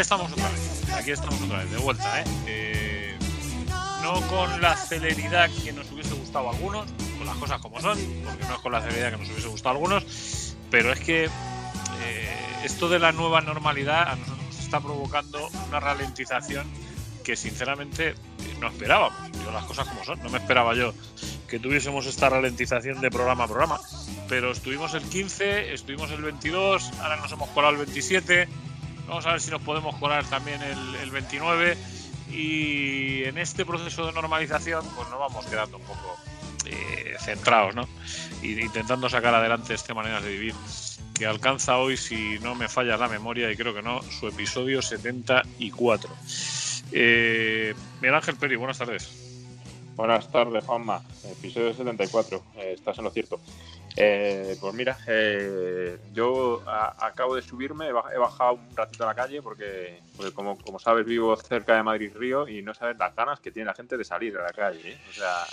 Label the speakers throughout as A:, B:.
A: Estamos otra vez. Aquí estamos otra vez, de vuelta, ¿eh? eh no con la celeridad que nos hubiese gustado a algunos, con las cosas como son, porque no es con la celeridad que nos hubiese gustado a algunos, pero es que eh, esto de la nueva normalidad a nosotros nos está provocando una ralentización que sinceramente no esperábamos. Yo las cosas como son, no me esperaba yo que tuviésemos esta ralentización de programa a programa, pero estuvimos el 15, estuvimos el 22, ahora nos hemos colado el 27, vamos a ver si nos podemos colar también el, 29 y en este proceso de normalización pues nos vamos quedando un poco eh, centrados, ¿no? Intentando sacar adelante esta manera de vivir que alcanza hoy, si no me falla la memoria, y creo que no, su episodio 74. Eh, Miguel Ángel Peri, buenas tardes.
B: Buenas tardes, Juanma. Episodio 74. Eh, estás en lo cierto. Eh, pues mira, eh, yo acabo de subirme, he bajado un ratito a la calle porque, como, como, sabes vivo cerca de Madrid Río y no sabes las ganas que tiene la gente de salir a la calle. O sea,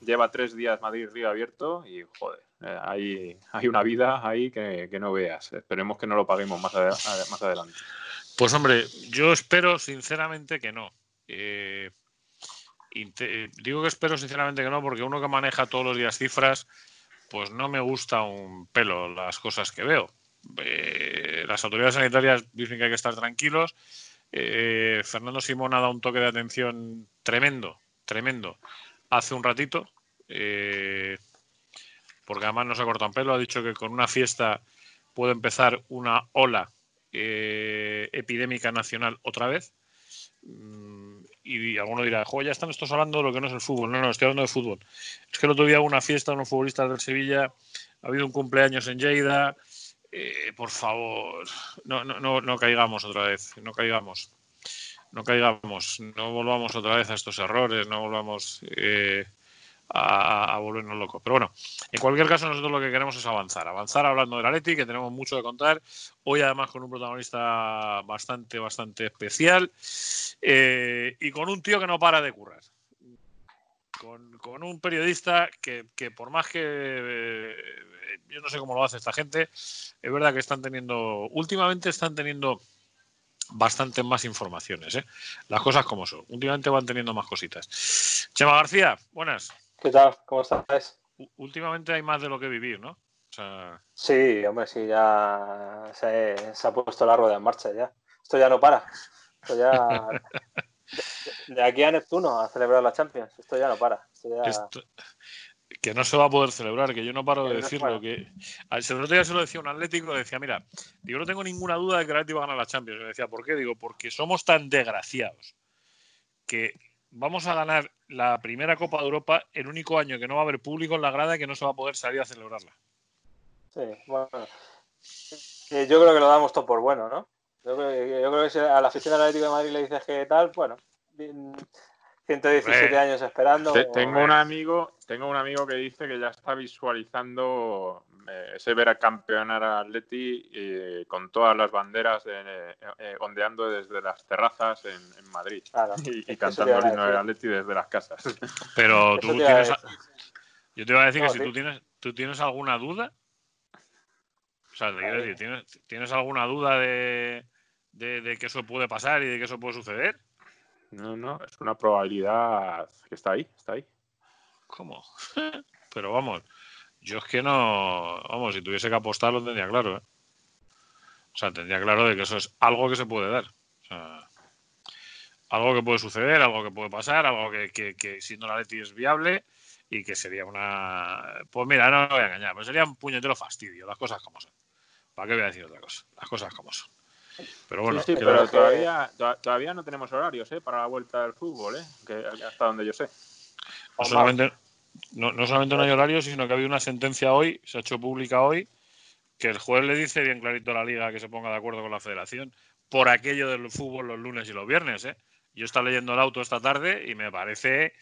B: lleva tres días Madrid Río abierto y joder, hay, hay una vida ahí que, no veas. Esperemos que no lo paguemos más, más adelante.
A: Pues hombre, yo espero sinceramente que no. Eh, digo que espero sinceramente que no, porque uno que maneja todos los días cifras, pues no me gusta un pelo las cosas que veo. Eh, las autoridades sanitarias dicen que hay que estar tranquilos. Eh, Fernando Simón ha dado un toque de atención tremendo, tremendo, hace un ratito, eh, porque además no se ha cortado un pelo, ha dicho que con una fiesta puede empezar una ola epidémica nacional otra vez. Mm, y alguno dirá, ya están estos hablando de lo que no es el fútbol. No, no, estoy hablando de fútbol. Es que el otro día hubo una fiesta de unos futbolistas del Sevilla, ha habido un cumpleaños en Lleida. Eh, por favor, no, no, no, no caigamos otra vez, no caigamos. No caigamos, no volvamos otra vez a estos errores, no volvamos eh, a, volvernos locos. Pero bueno, en cualquier caso, nosotros lo que queremos es avanzar. Avanzar hablando del Atleti, que tenemos mucho de contar. Hoy, además, con un protagonista bastante, bastante especial eh, y con un tío que no para de currar. Con, un periodista que, por más que eh, yo no sé cómo lo hace esta gente, es verdad que están teniendo, últimamente están teniendo bastante más informaciones, ¿eh? las cosas como son. Últimamente van teniendo más cositas. Chema García, buenas.
C: ¿Qué tal? ¿Cómo estás?
A: Últimamente hay más de lo que vivir, ¿no?
C: Sí, hombre, sí, ya se, ha puesto la rueda en marcha ya. Esto ya no para. Esto ya... de, aquí a Neptuno a celebrar la Champions. Esto ya no para.
A: que no se va a poder celebrar, que yo no paro de decirlo. Que el otro día se lo decía un atlético, decía, mira, yo no tengo ninguna duda de que el Atlético va a ganar la Champions. Me decía, ¿por qué? Digo, porque somos tan desgraciados que vamos a ganar la primera Copa de Europa el único año que no va a haber público en la grada y que no se va a poder salir a celebrarla.
C: Sí, bueno. Yo creo que lo damos todo por bueno, ¿no? Yo creo, que si a la afición del Atlético de Madrid le dices que tal, bueno, 117 años esperando.
B: Tengo un amigo, tengo un amigo que dice que ya está visualizando eh, ese ver a campeonar a Atleti eh, con todas las banderas eh, ondeando desde las terrazas en, Madrid y, cantando el himno de Atleti desde las casas.
A: Pero tú tienes, yo te iba a decir que si tú tienes, tú tienes alguna duda, o sea, te quiero decir, ¿tienes, ¿tienes alguna duda de, de, de que eso puede pasar y de que eso puede suceder?
B: No, no, es una probabilidad que está ahí, está ahí.
A: ¿Cómo? Pero vamos, yo es que no, vamos, si tuviese que apostar lo tendría claro, ¿eh? O sea, tendría claro de que eso es algo que se puede dar. O sea, algo que puede suceder, algo que puede pasar, algo que, que, que siendo la Leti es viable y que sería una... Pues mira, no me voy a engañar, pero sería un puñetero fastidio, las cosas como son. ¿Para qué voy a decir otra cosa? Las cosas como son. Pero bueno,
B: pero todavía, todavía no tenemos horarios ¿eh? para la vuelta del fútbol, ¿eh? que, hasta donde yo sé.
A: No solamente, no, solamente no hay horarios, sino que ha habido una sentencia hoy, se ha hecho pública hoy, que el juez le dice bien clarito a la liga que se ponga de acuerdo con la federación por aquello del fútbol los lunes y los viernes. ¿eh? Yo estaba leyendo el auto esta tarde y me parece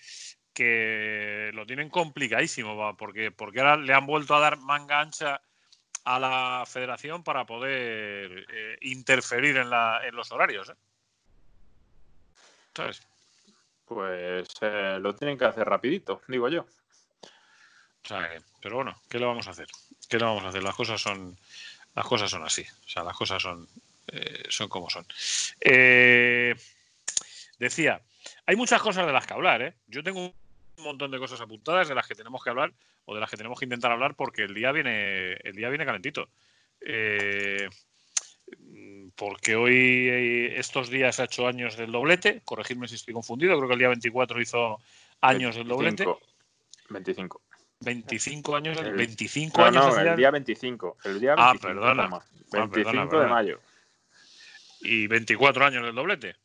A: que lo tienen complicadísimo, porque, porque ahora le han vuelto a dar manga ancha a la federación para poder eh, interferir en, la, en, los horarios. ¿eh?
B: ¿Sabes? Pues eh, lo tienen que hacer rapidito, digo yo.
A: Pero bueno, ¿qué le vamos a hacer? ¿Qué le vamos a hacer? Las cosas son, las cosas son así. O sea, las cosas son, Eh, son como son. Eh, decía, hay muchas cosas de las que hablar, ¿eh? Yo tengo un montón de cosas apuntadas de las que tenemos que hablar o de las que tenemos que intentar hablar porque el día viene, el día viene calentito. porque hoy, estos días ha hecho años del doblete, corregidme si estoy confundido, creo que el día 24 hizo años del doblete.
B: 25.
A: 25 años, el, 25 años.
B: No, el día 25. El día 25,
A: ah, perdona.
B: 25 de mayo.
A: ¿Y 24 años del doblete?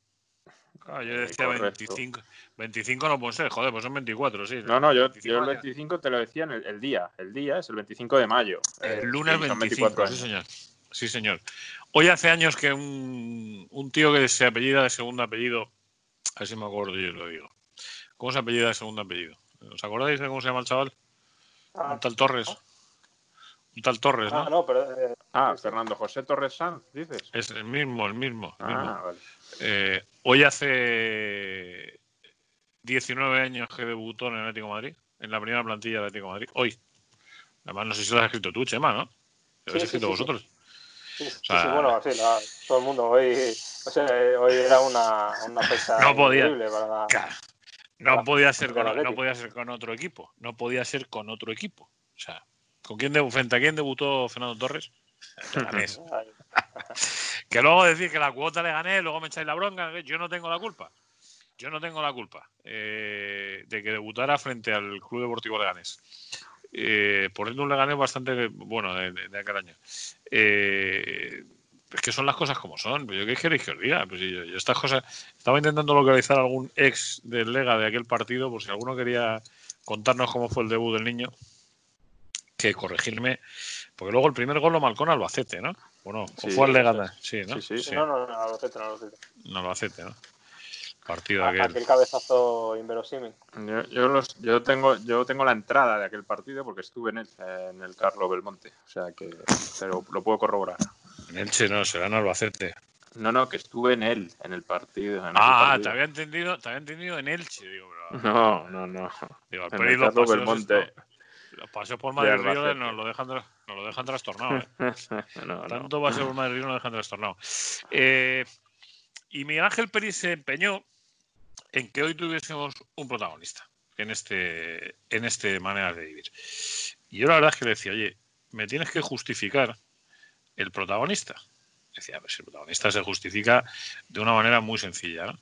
A: Ah, yo decía 25. 25 no puede ser, joder, pues son 24, sí.
B: No, no, yo, el 25 te lo decía en el, día. El día es el 25 de mayo.
A: El lunes 25, sí, señor. Sí, señor. Hoy hace años que un, un tío que se apellida de segundo apellido, a ver si me acuerdo yo lo digo. ¿Cómo se apellida de segundo apellido? ¿Os acordáis de cómo se llama el chaval? Ah, un tal Torres. Un tal Torres, ¿no?
C: Ah, no, pero, eh,
B: ah Fernando José Torres Sanz, dices.
A: Es el mismo, el mismo.
B: ah, Vale.
A: Eh, hoy hace 19 años que debutó en el Atlético de Madrid, en la primera plantilla del Atlético de Madrid. Hoy. Además, no sé si lo has escrito tú, Chema, ¿no? Lo habéis escrito vosotros.
C: Sí, sí, bueno, sí, todo el mundo. Hoy, o sea, hoy era una, una fecha
A: no podía, para no, podía ser con, no podía ser con otro equipo. No podía ser con otro equipo. O sea, ¿con quién frente a quién debutó Fernando Torres? que luego decir que la cuota le gané, luego me echáis la bronca. Yo no tengo la culpa. Yo no tengo la culpa eh, de que debutara frente al Club Deportivo Leganés. Eh, poniendo un Leganés bastante bueno de, aquel año. Eh, es que son las cosas como son. Pues yo qué queréis que os diga. Pues yo, estas cosas. Estaba intentando localizar algún ex del Lega de aquel partido, por si alguno quería contarnos cómo fue el debut del niño. Que corregirme. Porque luego el primer gol lo marcó en Albacete, ¿no? Bueno, o fue al Lega. Sí, ¿no?
C: Sí, sí. No, no, no, Albacete, no, Albacete.
A: No, Albacete, ¿no? Partido
C: aquel. aquel cabezazo inverosímil.
B: Yo, yo, los, yo, tengo, yo tengo la entrada de aquel partido porque estuve en el, en el Carlo Belmonte. O sea que pero lo puedo corroborar.
A: En Elche no, será en Albacete.
B: No, no, que estuve en él, en el partido.
A: ah, te había entendido, te había entendido en Elche, digo,
B: No, no, no.
A: Digo, los paseos, Belmonte. los paseos por Madrid Río nos lo dejan, nos lo dejan trastornado. ¿eh? no, Tanto paseo por Madrid Río nos lo dejan trastornado. Eh, y Miguel Ángel Pérez se empeñó en que hoy tuviésemos un protagonista en este, en este manera de vivir. Y yo la verdad es que le decía, oye, me tienes que justificar el protagonista. Decía, pues el protagonista se justifica de una manera muy sencilla.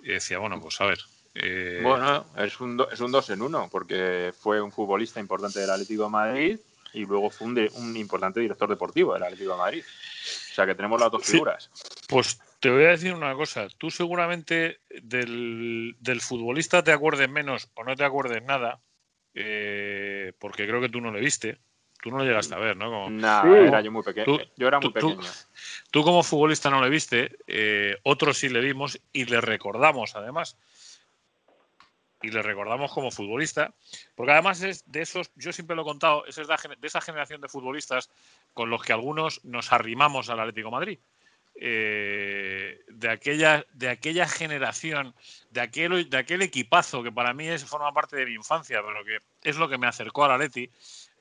A: Y decía, bueno, pues a ver.
B: Eh, bueno, es un, es un dos en uno, porque fue un futbolista importante del Atlético de Madrid y luego fue un, importante director deportivo del Atlético de Madrid. O sea que tenemos las dos figuras.
A: Pues te voy a decir una cosa. Tú seguramente del, futbolista te acuerdes menos o no te acuerdes nada, eh, porque creo que tú no le viste. Tú no lo llegaste a ver, ¿no?
B: no, era yo muy pequeño. yo era muy pequeño.
A: Tú, como futbolista no le viste, eh, otros sí le vimos y le recordamos además. Y le recordamos como futbolista, porque además es de esos, yo siempre lo he contado, es de esa generación de futbolistas con los que algunos nos arrimamos al Atlético Madrid. Eh, de, aquella, de aquella generación, de aquel, de aquel equipazo que para mí es, forma parte de mi infancia, pero que es lo que me acercó al Atleti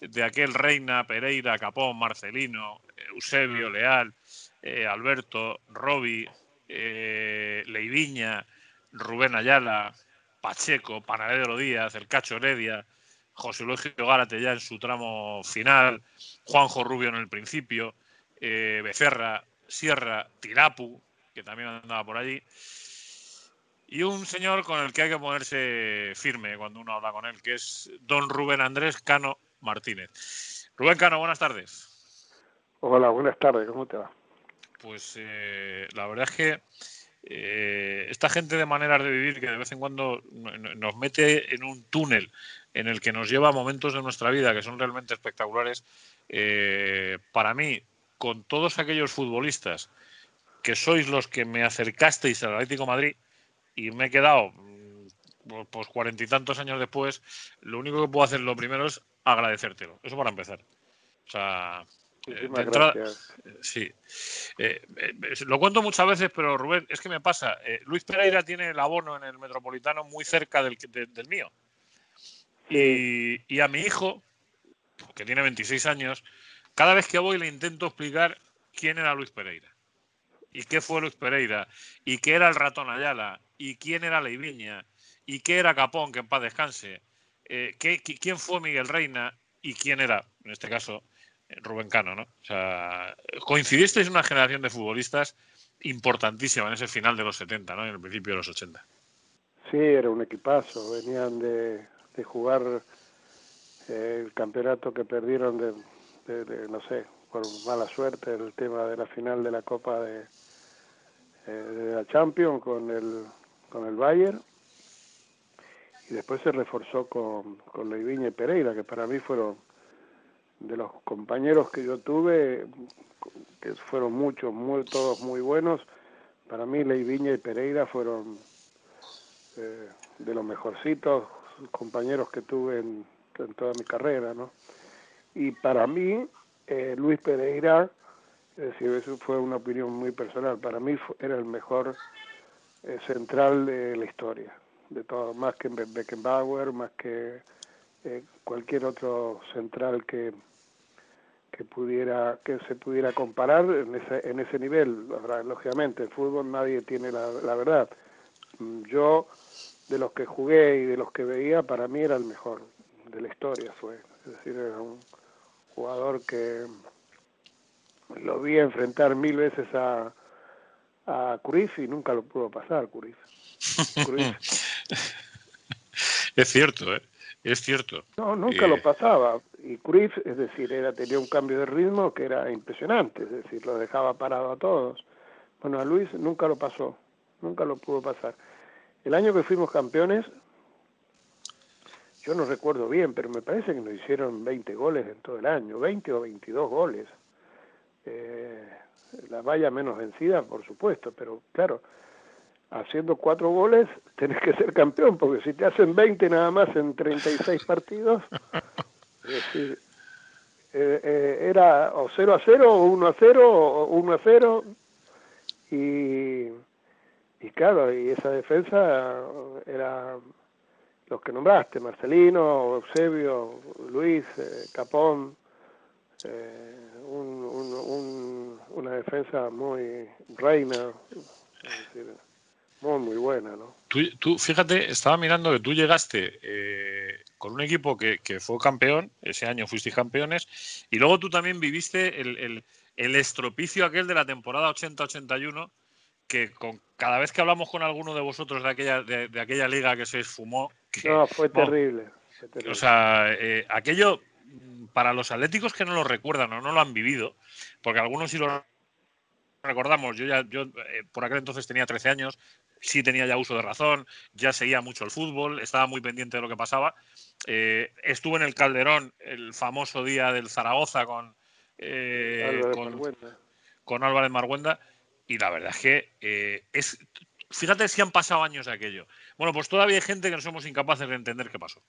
A: de aquel Reina, Pereira, Capón, Marcelino, Eusebio, Leal, eh, Alberto, Robi, eh, Leiviña, Rubén Ayala, Pacheco, Panadero Díaz, el Cacho Heredia, José Luis Gárate ya en su tramo final, Juanjo Rubio en el principio, eh, Becerra, Sierra, Tirapu, que también andaba por allí, y un señor con el que hay que ponerse firme cuando uno habla con él, que es don Rubén Andrés Cano Martínez. Rubén Cano, buenas tardes.
D: Hola, buenas tardes, ¿cómo te va?
A: Pues eh, la verdad es que eh, esta gente de maneras de vivir que de vez en cuando nos mete en un túnel en el que nos lleva a momentos de nuestra vida que son realmente espectaculares, eh, para mí, con todos aquellos futbolistas que sois los que me acercasteis al Atlético Madrid y me he quedado mm, pues cuarenta y tantos años después, lo único que puedo hacer lo primero es agradecértelo. Eso para empezar. O sea,
D: eh,
A: sí. Eh, eh, lo cuento muchas veces, pero Rubén, es que me pasa. Luis Pereira tiene el abono en el Metropolitano muy cerca del, del mío. Y, y, a mi hijo, que tiene 26 años, cada vez que voy le intento explicar quién era Luis Pereira. y qué fue Luis Pereira, y qué era el ratón Ayala, y quién era Leiviña, y qué era Capón, que en paz descanse, eh, quién fue Miguel Reina y quién era, en este caso, Rubén Cano, ¿no? O sea, coincidisteis en una generación de futbolistas importantísima en ese final de los 70, ¿no? En el principio de los 80.
D: Sí, era un equipazo. Venían de, jugar eh, el campeonato que perdieron de, no sé, por mala suerte, el tema de la final de la Copa de, eh, de la Champions con el, con el Bayern. Y después se reforzó con, con Leiviña y Pereira, que para mí fueron de los compañeros que yo tuve, que fueron muchos, muy, todos muy buenos, para mí Leiviña y Pereira fueron eh, de los mejorcitos compañeros que tuve en, toda mi carrera, ¿no? Y para mí, eh, Luis Pereira, es decir, eso fue una opinión muy personal, para mí era el mejor eh, central de la historia, de todo, más que Beckenbauer, más que cualquier otro central que, que pudiera que se pudiera comparar en ese, en ese nivel. lógicamente, en fútbol nadie tiene la, la verdad. Mm, yo, de los que jugué y de los que veía, para mí era el mejor de la historia. fue Es decir, era un jugador que lo vi enfrentar mil veces a, a Cruyff y nunca lo pudo pasar, Cruyff.
A: es cierto, ¿eh? Es cierto.
D: No, nunca lo eh, pasaba. Y Cruyff, es decir, era, tenía un cambio de ritmo que era impresionante, es decir, lo dejaba parado a todos. Bueno, a Luis nunca lo pasó, nunca lo pudo pasar. El año que fuimos campeones, yo no recuerdo bien, pero me parece que nos hicieron 20 goles en todo el año, 20 o 22 goles. Eh, la valla menos vencida, por supuesto, pero claro, haciendo cuatro goles, tenés que ser campeón, porque si te hacen 20 nada más en 36 partidos, es decir, eh, eh, era o 0 a 0, o 1 a 0, o 1 a 0, y, y claro, y esa defensa era los que nombraste, Marcelino, Eusebio, Luis, eh, Capón, un, un, una defensa muy reina. Es decir, muy, muy buena, ¿no?
A: Tú, fíjate, estaba mirando que tú llegaste eh, con un equipo que, fue campeón, ese año fuisteis campeones, y luego tú también viviste el, estropicio aquel de la temporada 80-81, que con, cada vez que hablamos con alguno de vosotros de aquella, de, aquella liga que se esfumó...
D: no, fue terrible,
A: O sea, eh, aquello, para los atléticos que no lo recuerdan o no lo han vivido, porque algunos sí lo recordamos, yo ya, yo eh, por aquel entonces tenía 13 años, sí tenía ya uso de razón, ya seguía mucho el fútbol, estaba muy pendiente de lo que pasaba. Eh, estuve en el Calderón el famoso día del Zaragoza con, eh, con, Álvarez Marguenda y la verdad es que eh, es, fíjate si han pasado años de aquello. Bueno, pues todavía hay gente que no somos incapaces de entender qué pasó.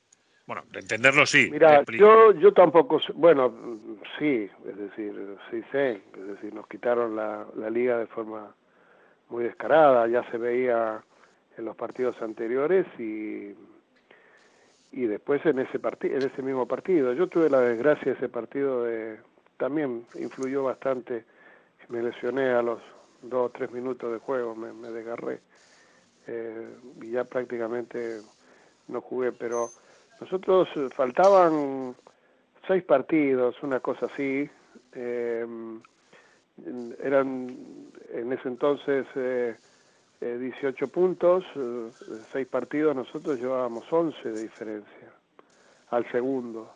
A: Bueno, de entenderlo sí.
D: Mira, yo, yo tampoco, bueno, sí, es decir, sí sé, es decir, nos quitaron la, la liga de forma muy descarada, ya se veía en los partidos anteriores y, y después en ese en ese mismo partido. Yo tuve la desgracia ese partido de también influyó bastante, me lesioné a los dos o tres minutos de juego, me, me desgarré eh, y ya prácticamente no jugué, pero nosotros faltaban seis partidos, una cosa así, eh, eran en ese entonces eh, 18 eh, puntos, eh, seis partidos, nosotros llevábamos 11 de diferencia al segundo,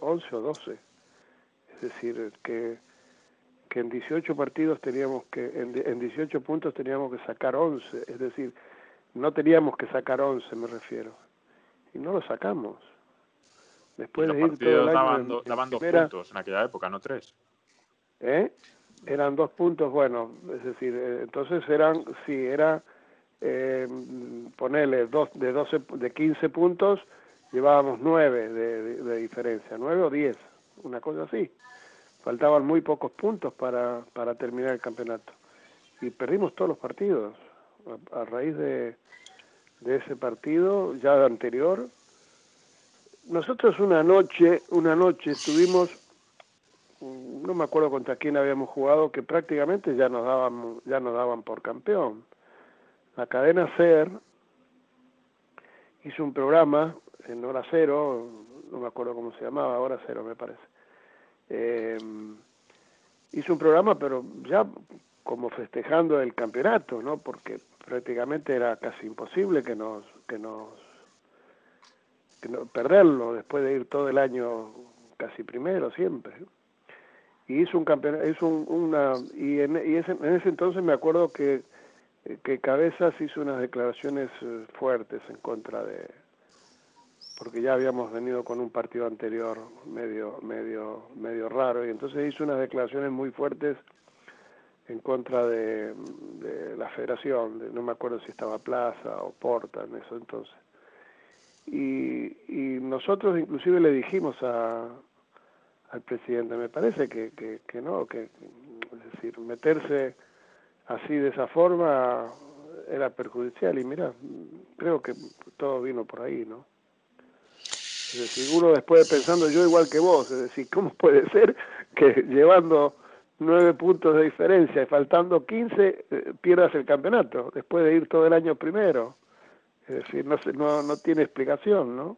D: 11 eh, o 12. Es decir, que, que en 18 partidos teníamos que, en, en 18 puntos teníamos que sacar 11, es decir, no teníamos que sacar 11, me refiero. Y no lo sacamos.
B: Después de ir todo el año daban, dos puntos en aquella época, no tres.
D: ¿Eh? Eran dos puntos, bueno, es decir, eh, entonces eran, si era eh, ponerle dos, de 12, de 15 puntos, llevábamos nueve de, de, diferencia, nueve o diez, una cosa así. Faltaban muy pocos puntos para, para terminar el campeonato. Y perdimos todos los partidos. A, raíz de, de ese partido, ya anterior, nosotros una noche, una noche tuvimos no me acuerdo contra quién habíamos jugado, que prácticamente ya nos daban, ya nos daban por campeón. La cadena SER hizo un programa en hora cero, no me acuerdo cómo se llamaba, hora cero me parece. Eh, hizo un programa, pero ya como festejando el campeonato, ¿no? Porque prácticamente era casi imposible que nos que nos que no, perderlo después de ir todo el año casi primero siempre y hizo un campeonato hizo una y en, y ese, en ese entonces me acuerdo que que Cabezas hizo unas declaraciones eh, fuertes en contra de porque ya habíamos venido con un partido anterior medio medio medio raro y entonces hizo unas declaraciones muy fuertes en contra de, la federación, de, no me acuerdo si estaba Plaza o Porta en eso entonces. Y, y nosotros inclusive le dijimos a, al presidente, me parece que, que, que no, que es decir, meterse así de esa forma era perjudicial y mira, creo que todo vino por ahí, ¿no? Es decir, uno después pensando yo igual que vos, es decir, ¿cómo puede ser que llevando nueve puntos de diferencia y faltando 15 eh, pierdas el campeonato después de ir todo el año primero. Es decir, no, no, no tiene explicación, ¿no?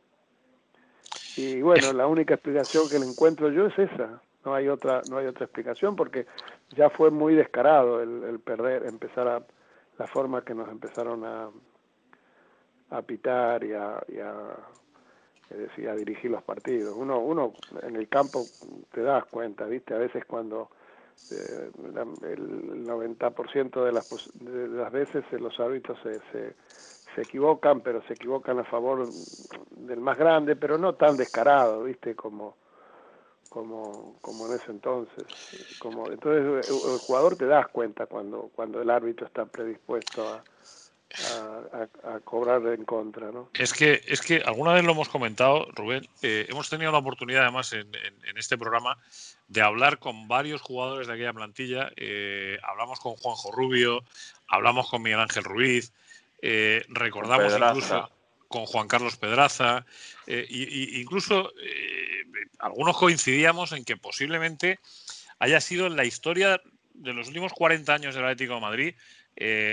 D: Y bueno, la única explicación que le encuentro yo es esa. No hay otra, no hay otra explicación porque ya fue muy descarado el, perder, empezar a la forma que nos empezaron a, a pitar y a, y a, decir, a dirigir los partidos. Uno, uno en el campo te das cuenta, viste, a veces cuando eh, el 90% de las, de las veces los árbitros se, se, se, equivocan, pero se equivocan a favor del más grande, pero no tan descarado, ¿viste? Como, como, como en ese entonces. Como, entonces el jugador te das cuenta cuando, cuando el árbitro está predispuesto a, a, cobrar en contra. ¿no?
A: Es que, es que alguna vez lo hemos comentado, Rubén, eh, hemos tenido la oportunidad además en, en, este programa de hablar con varios jugadores de aquella plantilla. Eh, hablamos con Juanjo Rubio, hablamos con Miguel Ángel Ruiz, eh, recordamos incluso con Juan Carlos Pedraza, y, incluso algunos coincidíamos en que posiblemente haya sido en la historia de los últimos 40 años del Atlético de Madrid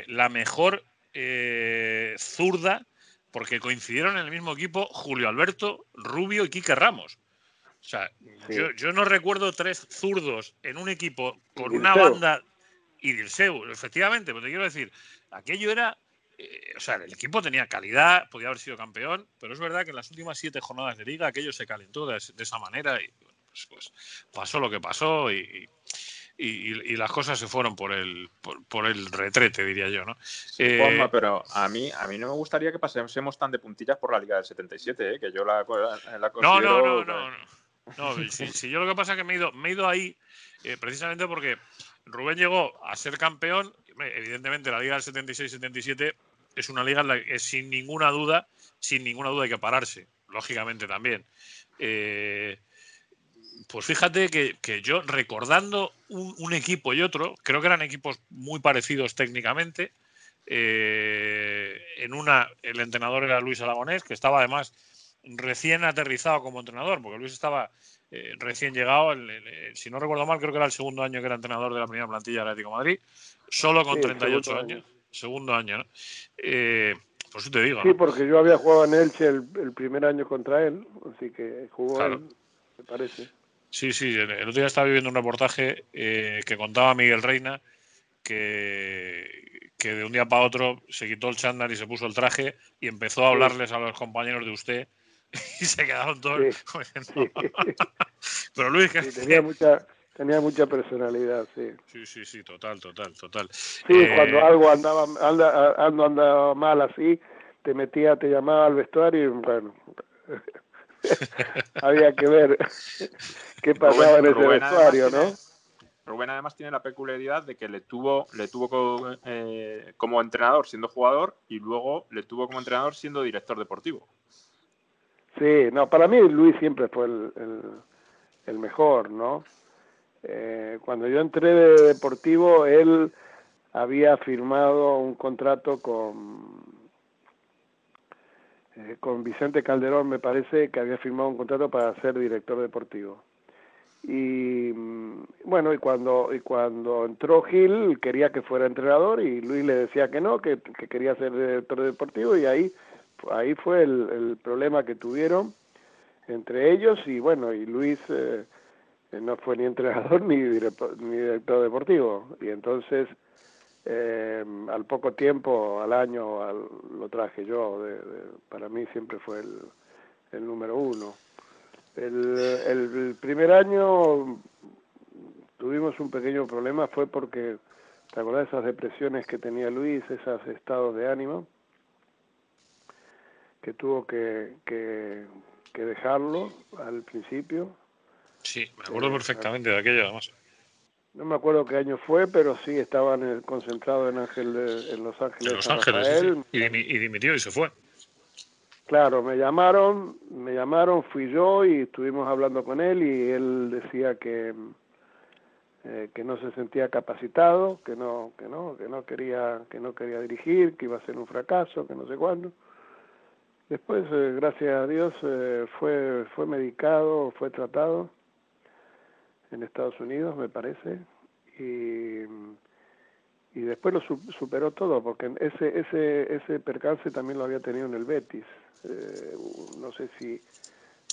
A: la mejor eh, zurda, porque coincidieron en el mismo equipo Julio Alberto, Rubio y Quique Ramos. O sea, yo, no recuerdo tres zurdos en un equipo con una banda y Dirceu, efectivamente, pero te quiero decir, aquello era, eh, o sea, el equipo tenía calidad, podía haber sido campeón, pero es verdad que en las últimas siete jornadas de liga aquello se calentó de, esa manera y pues, pues, pasó lo que pasó y, y, las cosas se fueron por el, por, el retrete, diría yo, ¿no?
B: Eh, pero a mí, a mí no me gustaría que pasemos tan de puntillas por la Liga del 77, ¿eh? que yo la, la
A: No, no, no, no. no. si, yo lo que pasa es que me he ido, me he ido ahí eh, precisamente porque Rubén llegó a ser campeón. Evidentemente, la Liga del 76-77 es una liga en la que sin ninguna duda, sin ninguna duda hay que pararse, lógicamente también. Eh, pues fíjate que, yo recordando un, equipo y otro, creo que eran equipos muy parecidos técnicamente. Eh, en una, el entrenador era Luis Aragonés, que estaba además recién aterrizado como entrenador, porque Luis estaba eh, recién llegado, si no recuerdo mal, creo que era el segundo año que era entrenador de la primera plantilla del Atlético de Madrid, solo con 38 años. Segundo año, ¿no? Eh, por eso te digo.
D: Sí, porque yo había jugado en Elche el, primer año contra él, así que jugó él, me parece.
A: Sí, sí, el otro día estaba viviendo un reportaje eh, que contaba Miguel Reina que, que de un día para otro se quitó el chándal y se puso el traje y empezó a hablarles a los compañeros de usted y se quedaron todos. Pero Luis, que
D: tenía mucha tenía mucha personalidad, sí.
A: Sí, sí, sí, total, total, total.
D: Sí, eh, cuando algo andaba anda, andaba mal así, te metía, te llamaba al vestuario y bueno, había que ver qué pasaba en ese vestuario, ¿no?
B: Rubén además tiene la peculiaridad de que le tuvo, le tuvo eh, como entrenador siendo jugador y luego le tuvo como entrenador siendo director deportivo.
D: Sí, no, para mí Luis siempre fue el, el, mejor, ¿no? Eh, cuando yo entré de deportivo, él había firmado un contrato con eh, con Vicente Calderón, me parece que había firmado un contrato para ser director deportivo. y mm, bueno, y cuando, y cuando entró Gil quería que fuera entrenador y Luis le decía que no, que, quería ser director deportivo y ahí, ahí fue el, el, problema que tuvieron entre ellos y bueno, y Luis eh, no fue ni entrenador ni director, ni director deportivo y entonces eh, al poco tiempo, al año, al, lo traje yo, para mí siempre fue el, el número uno. El, el, primer año tuvimos un pequeño problema, fue porque, ¿te acordás de esas depresiones que tenía Luis, esos estados de ánimo? Que tuvo que, que, dejarlo al principio.
A: Sí, me acuerdo eh, perfectamente de aquello, además.
D: No me acuerdo qué año fue, pero sí estaban concentrados en, Ángel en Los Ángeles. En
A: Los Ángeles, y, y dimitió y se fue.
D: Claro, me llamaron, me llamaron, fui yo y estuvimos hablando con él y él decía que eh, que no se sentía capacitado, que no, que no, que no quería, que no quería dirigir, que iba a ser un fracaso, que no sé cuándo. Después, eh, gracias a Dios, eh, fue, fue medicado, fue tratado en Estados Unidos, me parece, y y después lo superó todo porque ese ese ese percance también lo había tenido en el Betis. Eh, no sé si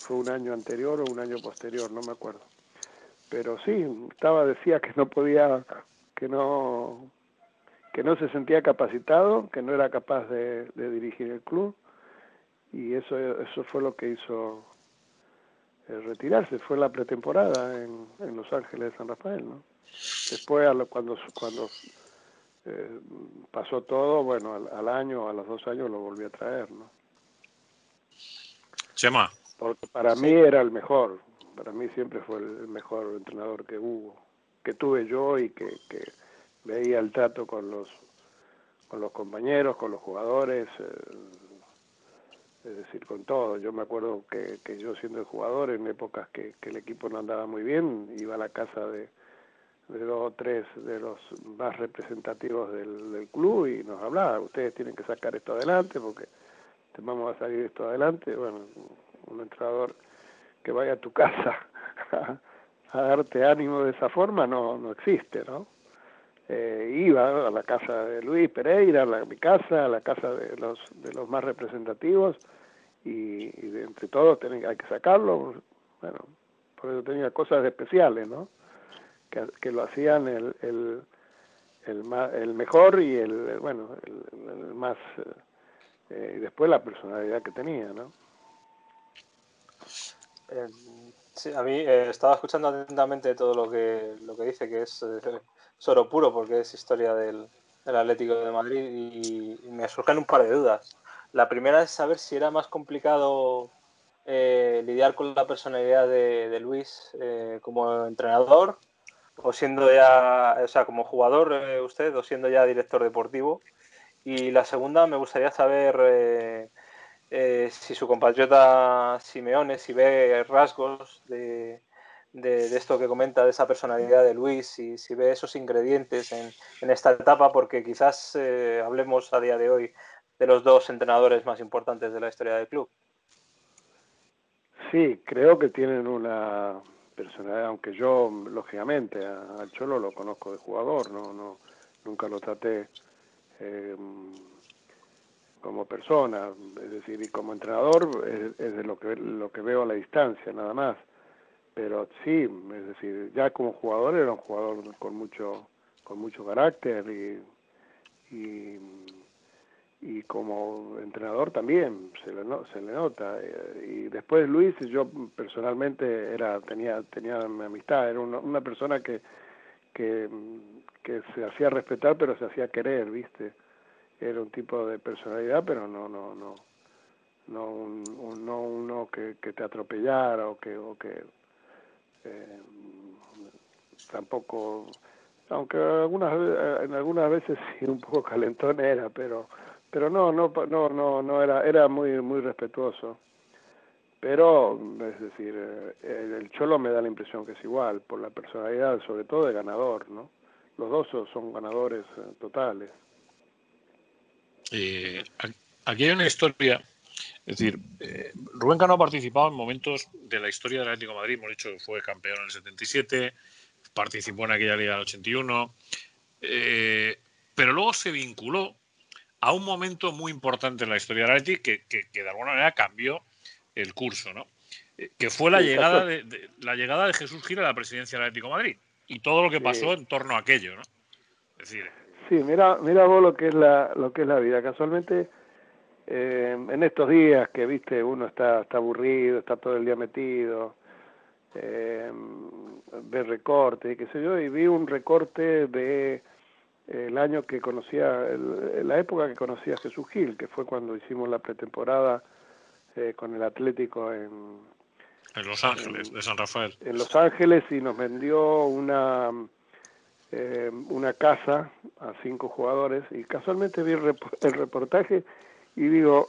D: fue un año anterior o un año posterior no me acuerdo. Pero sí estaba decía que no podía que no que no se sentía capacitado que no era capaz de, de dirigir el club y eso eso fue lo que hizo retirarse fue la pretemporada en, en Los Ángeles de San Rafael no después cuando cuando eh, pasó todo, bueno, al, año, a los dos años lo volví a traer, ¿no?
A: Chema.
D: Porque para mí era el mejor, para mí siempre fue el mejor entrenador que hubo, que tuve yo y que, que veía el trato con los con los compañeros, con los jugadores, eh, es decir, con todo. Yo me acuerdo que, que yo siendo el jugador, en épocas que, que el equipo no andaba muy bien, iba a la casa de, de dos o tres de los más representativos del, club y nos hablaba, ustedes tienen que sacar esto adelante porque vamos a salir esto adelante. Bueno, un entrenador que vaya a tu casa a, darte ánimo de esa forma no, no existe, ¿no? Eh, iba a la casa de Luis Pereira, a, mi casa, a la casa de los, de los más representativos y, y entre todos tienen, hay que sacarlo. Bueno, por eso tenía cosas especiales, ¿no? que, lo hacían el, el, el, el, mejor y el, bueno, el, más, eh, y después la personalidad que tenía, ¿no?
C: Sí, a mí eh, estaba escuchando atentamente todo lo que, lo que dice, que es oro puro, porque es historia del, del Atlético de Madrid, y, me surgen un par de dudas. La primera es saber si era más complicado lidiar con la personalidad de, de Luis como entrenador o siendo ya, o sea, como jugador eh, usted, o siendo ya director deportivo. Y la segunda, me gustaría saber eh, eh, si su compatriota Simeone, si ve rasgos de, de, esto que comenta, de esa personalidad de Luis, y si ve esos ingredientes en, en esta etapa, porque quizás hablemos a día de hoy de los dos entrenadores más importantes de la historia del club.
D: Sí, creo que tienen una personalidad, aunque yo, lógicamente, al Cholo lo conozco de jugador, no, no nunca lo traté eh, como persona, es decir, y como entrenador es, de lo que, lo que veo a la distancia, nada más. Pero sí, es decir, ya como jugador era un jugador con mucho, con mucho carácter y, y y como entrenador también se le, se le nota eh, y después Luis yo personalmente era tenía tenía mi amistad era una, persona que, que que se hacía respetar pero se hacía querer viste era un tipo de personalidad pero no no no no un, no uno que, que te atropellara o que o que eh, tampoco aunque algunas en algunas veces sí un poco calentón era pero pero no no no no no era era muy muy respetuoso. Pero es decir eh, el cholo me da la impresión que es igual por la personalidad sobre todo de ganador no los dos son ganadores eh, totales
A: eh, aquí hay una historia Es decir, eh, Rubén Cano ha participado en momentos de la historia del Atlético de Madrid. Hemos dicho que fue campeón en el 77, participó en aquella liga del 81, eh, pero luego se vinculó a un momento muy importante en la historia del Atlético que, que, de alguna manera cambió el curso, ¿no? Eh, que fue la llegada de, la llegada de Jesús Gil a la presidencia del Atlético de Madrid y todo lo que pasó en torno a aquello, ¿no?
D: Es decir, sí, mira, mira vos lo que es la lo que es la vida. Casualmente eh, en estos días que viste uno está está aburrido, está todo el día metido, eh, ve recortes y qué sé yo, y vi un recorte de el año que conocía, la época que conocía a Jesús Gil, que fue cuando hicimos la pretemporada eh, con el Atlético en,
A: en Los Ángeles, de San Rafael.
D: En Los Ángeles y nos vendió una, eh, una casa a cinco jugadores y casualmente vi el, reportaje y digo,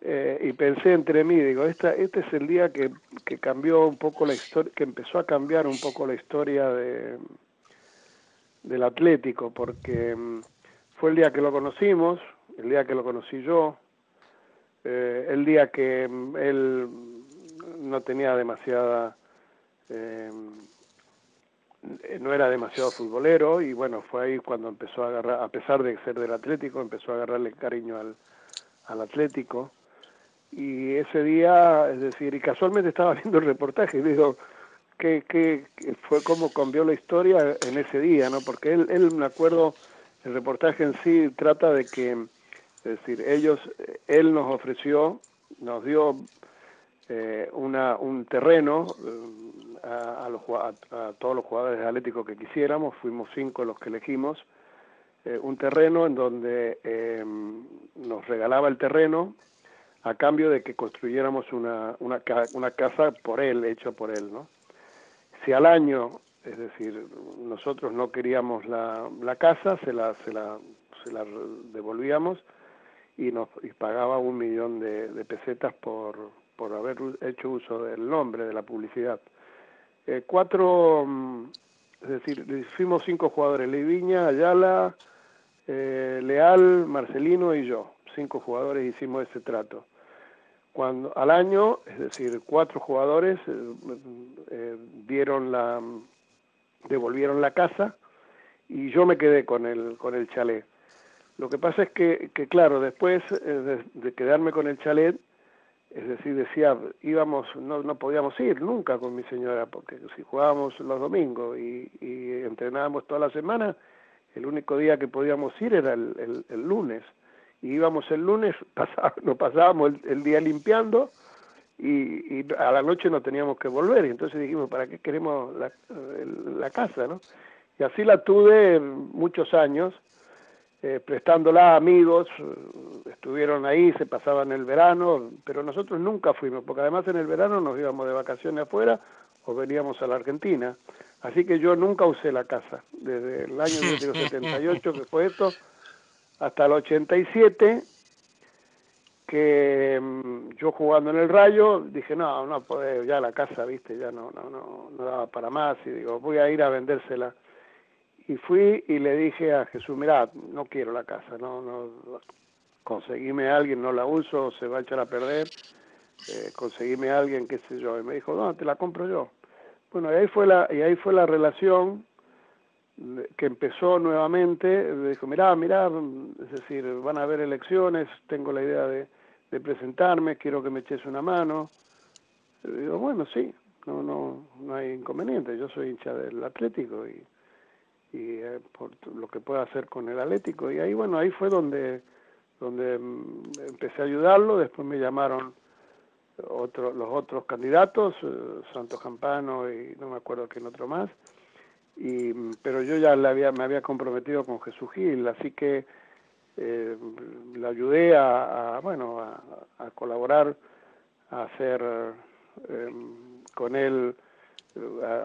D: eh, y pensé entre mí, digo, esta, este es el día que, que cambió un poco la historia, que empezó a cambiar un poco la historia de del Atlético, porque mm, fue el día que lo conocimos, el día que lo conocí yo, eh, el día que mm, él no tenía demasiada, eh, no era demasiado futbolero y bueno, fue ahí cuando empezó a agarrar, a pesar de ser del Atlético, empezó a agarrarle cariño al, al Atlético. Y ese día, es decir, y casualmente estaba viendo el reportaje y digo, que, que, fue como cambió la historia en ese día, ¿no? Porque él, él, me acuerdo, el reportaje en sí trata de que, es decir, ellos, él nos ofreció, nos dio eh, una, un terreno eh, a, a, los, a, todos los jugadores atléticos que quisiéramos, fuimos cinco los que elegimos, eh, un terreno en donde eh, nos regalaba el terreno a cambio de que construyéramos una, una, una casa por él, hecha por él, ¿no? si al año, es decir, nosotros no queríamos la, la casa, se la, se, la, se la devolvíamos y nos y pagaba un millón de, de pesetas por, por haber hecho uso del nombre, de la publicidad. Eh, cuatro, mm, es decir, fuimos cinco jugadores, Leviña, Ayala, eh, Leal, Marcelino y yo. Cinco jugadores hicimos ese trato cuando al año, es decir, cuatro jugadores eh, eh, dieron la devolvieron la casa y yo me quedé con el con el chalet. Lo que pasa es que, que claro, después eh, de, quedarme con el chalet, es decir, decía, íbamos, no, no podíamos ir nunca con mi señora, porque si jugábamos los domingos y, y entrenábamos toda la semana, el único día que podíamos ir era el, el lunes y íbamos el lunes, nos pasábamos el, día limpiando y, a la noche no teníamos que volver. Y entonces dijimos, ¿para qué queremos la, la casa? ¿no? Y así la tuve muchos años, eh, prestándola a amigos, estuvieron ahí, se pasaban el verano, pero nosotros nunca fuimos, porque además en el verano nos íbamos de vacaciones afuera o veníamos a la Argentina. Así que yo nunca usé la casa, desde el año 1978 que fue esto, hasta el 87, que mm, yo jugando en el Rayo dije, no, no puedo, ya la casa, viste, ya no, no, no, no daba para más, y digo, voy a ir a vendérsela. Y fui y le dije a Jesús, mira, no quiero la casa, no, no, conseguime a alguien, no la uso, se va a echar a perder, eh, conseguime a alguien, qué sé yo, y me dijo, no, te la compro yo. Bueno, y ahí fue la, y ahí fue la relación que empezó nuevamente, dijo, mirá, mirá, es decir, van a haber elecciones, tengo la idea de, presentarme, quiero que me eches una mano. Y digo, bueno, sí, no, no, no hay inconveniente, yo soy hincha del Atlético y, y eh, por lo que pueda hacer con el Atlético. Y ahí, bueno, ahí fue donde, donde mm, empecé a ayudarlo, después me llamaron otro, los otros candidatos, eh, Santos Campano y no me acuerdo quién otro más, y, pero yo ya le había, me había comprometido con Jesús Gil, así que eh, le ayudé a, bueno, a, colaborar, a hacer eh, con él,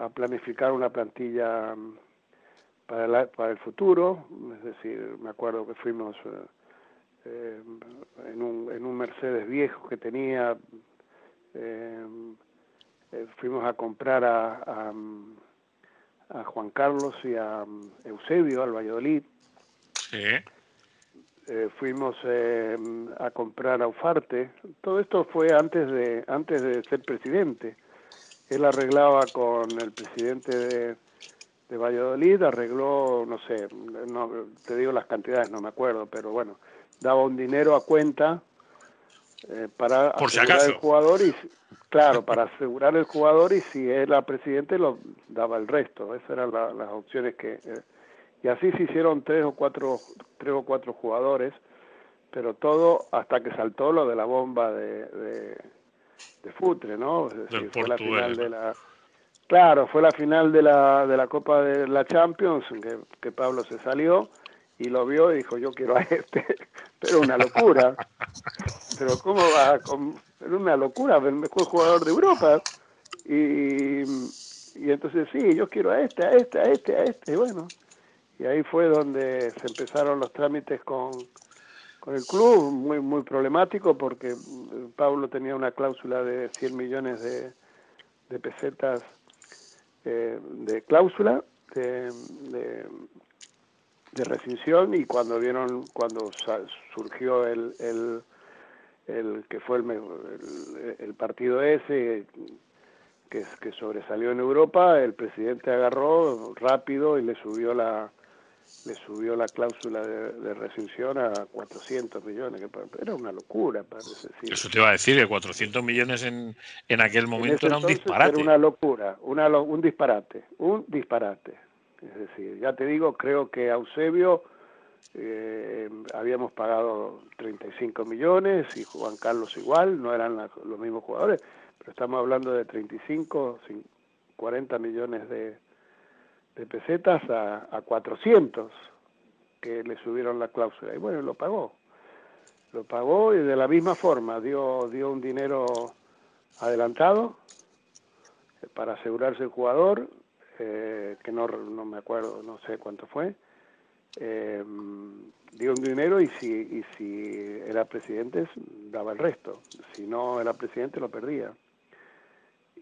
D: a, planificar una plantilla para, para el futuro, es decir, me acuerdo que fuimos eh, en, un, en un Mercedes viejo que tenía, eh, fuimos a comprar a a Juan Carlos y a um, Eusebio, al Valladolid. Sí. eh, fuimos eh, a comprar a Ufarte. Todo esto fue antes de, antes de ser presidente. Él arreglaba con el presidente de, de Valladolid, arregló, no sé, no, te digo las cantidades, no me acuerdo, pero bueno, daba un dinero a cuenta eh, para
A: Por si
D: asegurar
A: acaso.
D: el jugador y claro, para asegurar el jugador y si era presidente lo daba el resto. Esas eran la- las opciones que eh, y así se hicieron tres o cuatro tres o cuatro jugadores, pero todo hasta que saltó lo de la bomba de, de, de Futre, ¿no? Es decir, fue la final de la Claro, fue la final de la, de la Copa de la Champions, que, que Pablo se salió y lo vio y dijo, yo quiero a este. Pero una locura. Pero ¿cómo va? Era una locura, el mejor jugador de Europa. Y, y entonces, sí, yo quiero a este, a este, a este, a este. Y bueno, y ahí fue donde se empezaron los trámites con, con el club, muy, muy problemático porque mm, Pablo tenía una cláusula de 100 millones de, de pesetas eh, de cláusula de, de, rescisión y cuando vieron cuando surgió el, el, que fue el, el, partido ese que, que sobresalió en Europa el presidente agarró rápido y le subió la le subió la cláusula de, de rescisión a 400 millones que era una locura parece sí.
A: Eso te iba a decir, que 400 millones en, en aquel
D: En
A: momento
D: ese
A: era un disparate.
D: Era una locura, una, un disparate, un disparate. Es decir, ya te digo, creo que Eusebio eh, habíamos pagado 35 millones y Juan Carlos igual, no eran la- los mismos jugadores, pero estamos hablando de 35, cin- 40 millones de, de pesetas a, a 400 que le subieron la cláusula. Y bueno, lo pagó. Lo pagó y de la misma forma dio, dio un dinero adelantado eh, para asegurarse el jugador, eh, que no, no me acuerdo, no sé cuánto fue, eh, dio un dinero y si, y si era presidente daba el resto, si no era presidente lo perdía.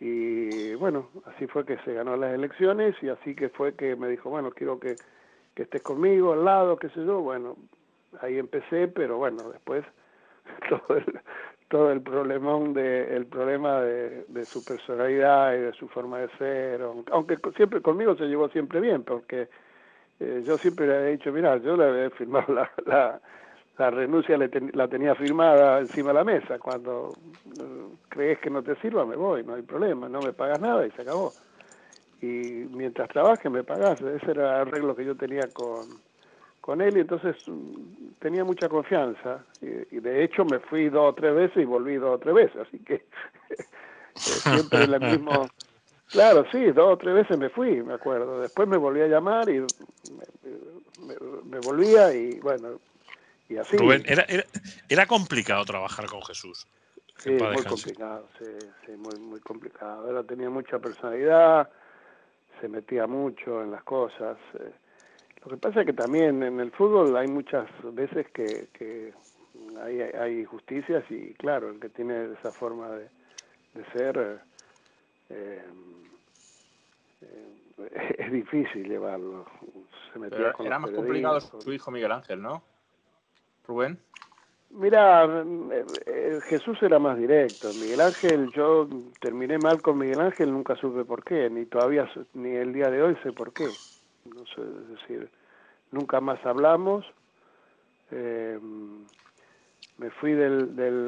D: Y bueno, así fue que se ganó las elecciones y así que fue que me dijo, bueno, quiero que, que estés conmigo al lado, qué sé yo, bueno, ahí empecé, pero bueno, después todo el, todo el problemón de el problema de, de su personalidad y de su forma de ser aunque- siempre conmigo se llevó siempre bien porque eh, yo siempre le he dicho mira yo le había firmado la, la, la renuncia le ten- la tenía firmada encima de la mesa. Cuando eh, crees que no te sirva me voy no hay problema no me pagas nada y se acabó. Y mientras trabaje me pagas ese era el arreglo que yo tenía con con él y entonces mm, tenía mucha confianza. Y, de hecho me fui dos o tres veces y volví dos o tres veces así que eh, siempre el mismo. Claro sí dos o tres veces me fui me acuerdo. Después me volví a llamar y me, me- me volvía y bueno y así
A: Rubén, era, era, era complicado trabajar con Jesús.
D: Sí, muy
A: descanse.
D: complicado, sí, sí, muy, muy complicado. Él tenía mucha personalidad, se metía mucho en las cosas. eh. Lo que pasa es que también en el fútbol hay muchas veces que, que hay, hay injusticias y claro, el que tiene esa forma de, de ser eh, eh, es difícil llevarlo. Se metía
B: Pero
D: con
B: era más complicado su hijo Miguel Ángel, ¿no? Rubén.
D: Mira, eh, eh, Jesús era más directo. Miguel Ángel, yo terminé mal con Miguel Ángel, nunca supe por qué, ni todavía, ni el día de hoy sé por qué. No sé, es decir, nunca más hablamos. Eh, me fui del, del...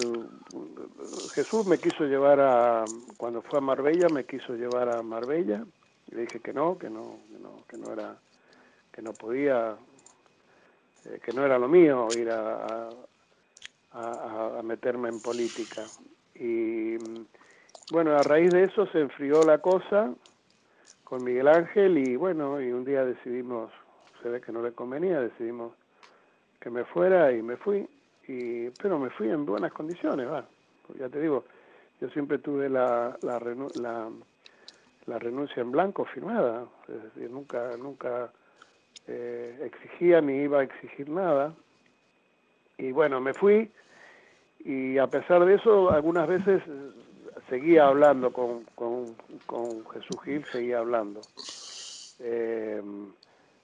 D: Jesús me quiso llevar a... Cuando fue a Marbella, me quiso llevar a Marbella. Le dije que no, que no, que no, que no era... que no podía... eh, que no era lo mío ir a- a, meterme en política. Y mm, bueno, a raíz de eso se enfrió la cosa con Miguel Ángel y bueno, y un día decidimos, se ve que no le convenía, decidimos que me fuera y me fui, y, pero me fui en buenas condiciones, va. Porque ya te digo, yo siempre tuve la, la, la, la renuncia en blanco firmada, es decir, nunca, nunca eh, exigía ni iba a exigir nada. Y bueno, me fui y a pesar de eso, algunas veces eh, seguía hablando con, con, Jesús Gil, seguía hablando. Eh,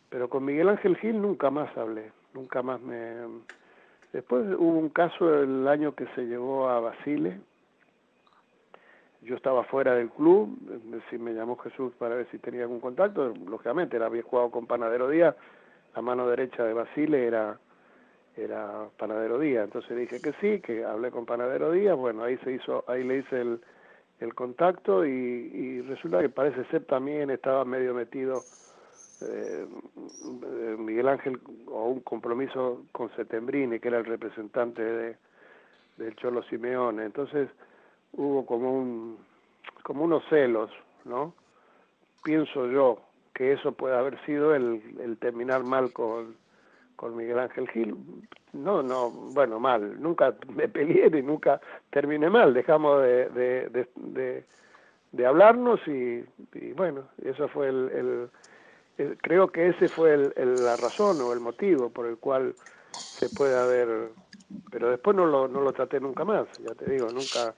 D: pero con Miguel Ángel Gil nunca más hablé, nunca más me, Después hubo un caso el año que se llevó a Basile. Yo estaba fuera del club, si me llamó Jesús para ver si tenía algún contacto. Lógicamente, él había jugado con Panadero Díaz, la mano derecha de Basile era, era Panadero Díaz. Entonces dije que sí, que hablé con Panadero Díaz. Bueno, ahí se hizo, ahí le hice el, el contacto y, y resulta que parece ser también estaba medio metido eh, Miguel Ángel o un compromiso con Setembrini, que era el representante de, del Cholo Simeone. Entonces hubo como un como unos celos, ¿no? Pienso yo que eso puede haber sido el, el terminar mal con, con Miguel Ángel Gil. No, no, bueno, mal. Nunca me peleé ni nunca terminé mal. Dejamos de, de, de, de, hablarnos y, y, bueno, eso fue el eh, creo que ese fue el, la razón o el motivo por el cual se puede haber, pero después no lo, no lo traté nunca más, ya te digo, nunca,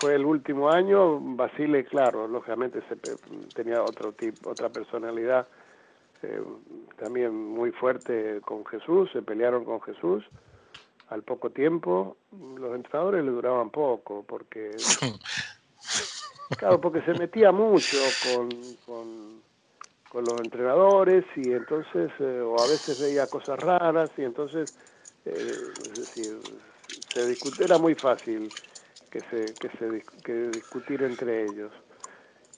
D: fue el último año, Basile, claro, lógicamente se, tenía otro tipo, otra personalidad, eh, también muy fuerte con Jesús, se pelearon con Jesús, al poco tiempo, los entrenadores le duraban poco, porque, claro, porque se metía mucho con, con los entrenadores y entonces, eh, o a veces veía cosas raras y entonces, eh, es decir, se discute, era muy fácil que se, que se que discutir entre ellos.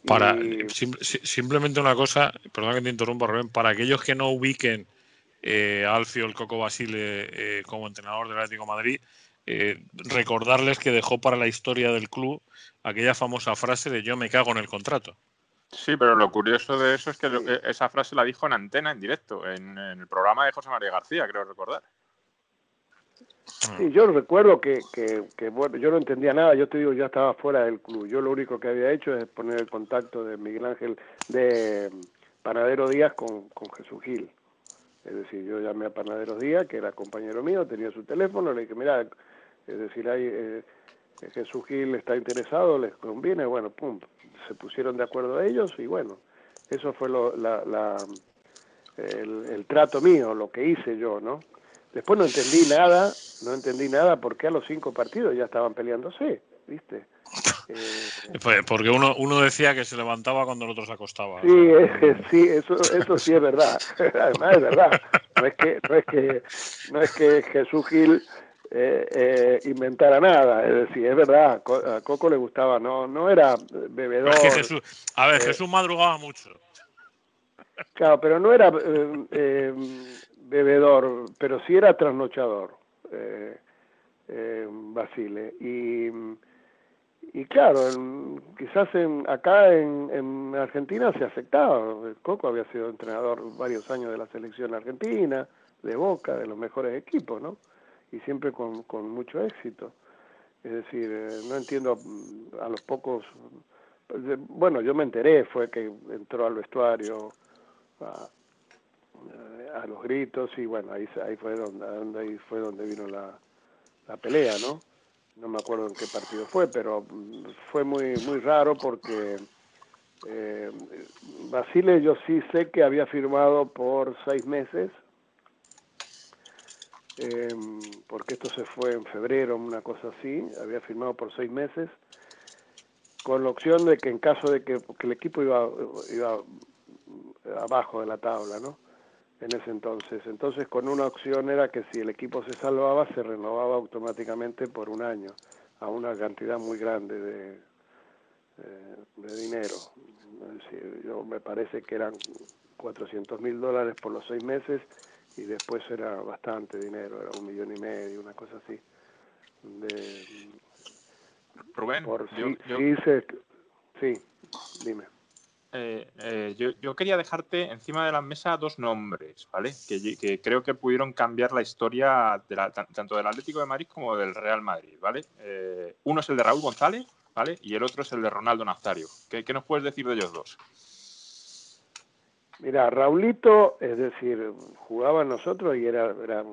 A: Para, simplemente una cosa, perdón que te interrumpa, Rubén, para aquellos que no ubiquen eh, Alfio el Coco Basile eh, como entrenador del Atlético Madrid, recordarles que dejó para la historia del club aquella famosa frase de yo me cago en el contrato.
B: Sí, pero lo curioso de eso es que esa frase la dijo en antena, en directo, en, el programa de José María García, creo recordar.
D: Sí, yo recuerdo que, que, bueno, yo no entendía nada, yo te digo, ya estaba fuera del club. Yo lo único que había hecho es poner el contacto de Miguel Ángel, de Panadero Díaz con, con Jesús Gil. Es decir, yo llamé a Panadero Díaz, que era compañero mío, tenía su teléfono, le dije, mira, es decir, hay, eh, Jesús Gil está interesado, les conviene, bueno, pum, se pusieron de acuerdo ellos y bueno, eso fue lo, la, la, el, trato mío, lo que hice yo, ¿no? Después no entendí nada, no entendí nada porque a los cinco partidos ya estaban peleándose, ¿viste?
A: Eh, pues porque uno, uno decía que se levantaba cuando el otro se acostaba.
D: Sí, sí eso, eso sí es verdad. Además es verdad. No es que, no es que, no es que Jesús Gil eh, eh, inventara nada. Es decir, es verdad, a Coco le gustaba, no, no era bebedor.
A: Jesús, a ver, eh, Jesús madrugaba mucho.
D: Claro, pero no era eh, bebedor, pero sí era trasnochador, Basile. Y, y claro, quizás en, acá en, en Argentina se aceptaba. Coco había sido entrenador varios años de la selección argentina, de Boca, de los mejores equipos, ¿no? y siempre con, con mucho éxito. Es decir, eh, no entiendo a los pocos, bueno, yo me enteré, fue que entró al vestuario a, a los gritos y bueno, ahí, ahí, fue donde, ahí fue donde vino la, la pelea, ¿no? No me acuerdo en qué partido fue, pero mm, fue muy, muy raro porque eh, Basile yo sí sé que había firmado por seis meses eh, porque esto se fue en febrero, una cosa así, había firmado por seis meses, con la opción de que en caso de que, el equipo iba, iba abajo de la tabla, ¿no? En ese entonces. Entonces, con una opción era que si el equipo se salvaba, se renovaba automáticamente por un año, a una cantidad muy grande de, eh, de dinero. yo me parece que eran 400 mil dólares por los seis meses y después era bastante dinero, era un millón y medio, una cosa así. De,
B: Rubén,
D: sí, dime.
B: Eh, eh, yo, yo, quería dejarte encima de la mesa dos nombres, ¿vale? Que, creo que pudieron cambiar la historia de la, tanto del Atlético de Madrid como del Real Madrid, ¿vale? Eh, uno es el de Raúl González, ¿vale? Y el otro es el de Ronaldo Nazario. ¿Qué, qué nos puedes decir de ellos dos?
D: Mira, Raulito, es decir, jugaba nosotros y era, era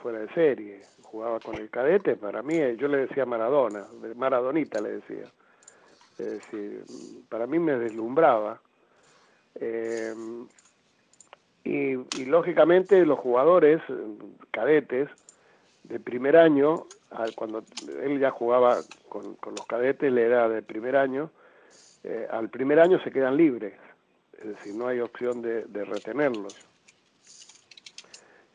D: fuera de serie. Jugaba con el cadete, para mí, yo le decía Maradona, Maradonita le decía. Es decir, para mí me deslumbraba. Eh, y, lógicamente los jugadores cadetes de primer año, cuando él ya jugaba con, los cadetes, le era de primer año, eh, al primer año se quedan libres, es decir, no hay opción de, retenerlos.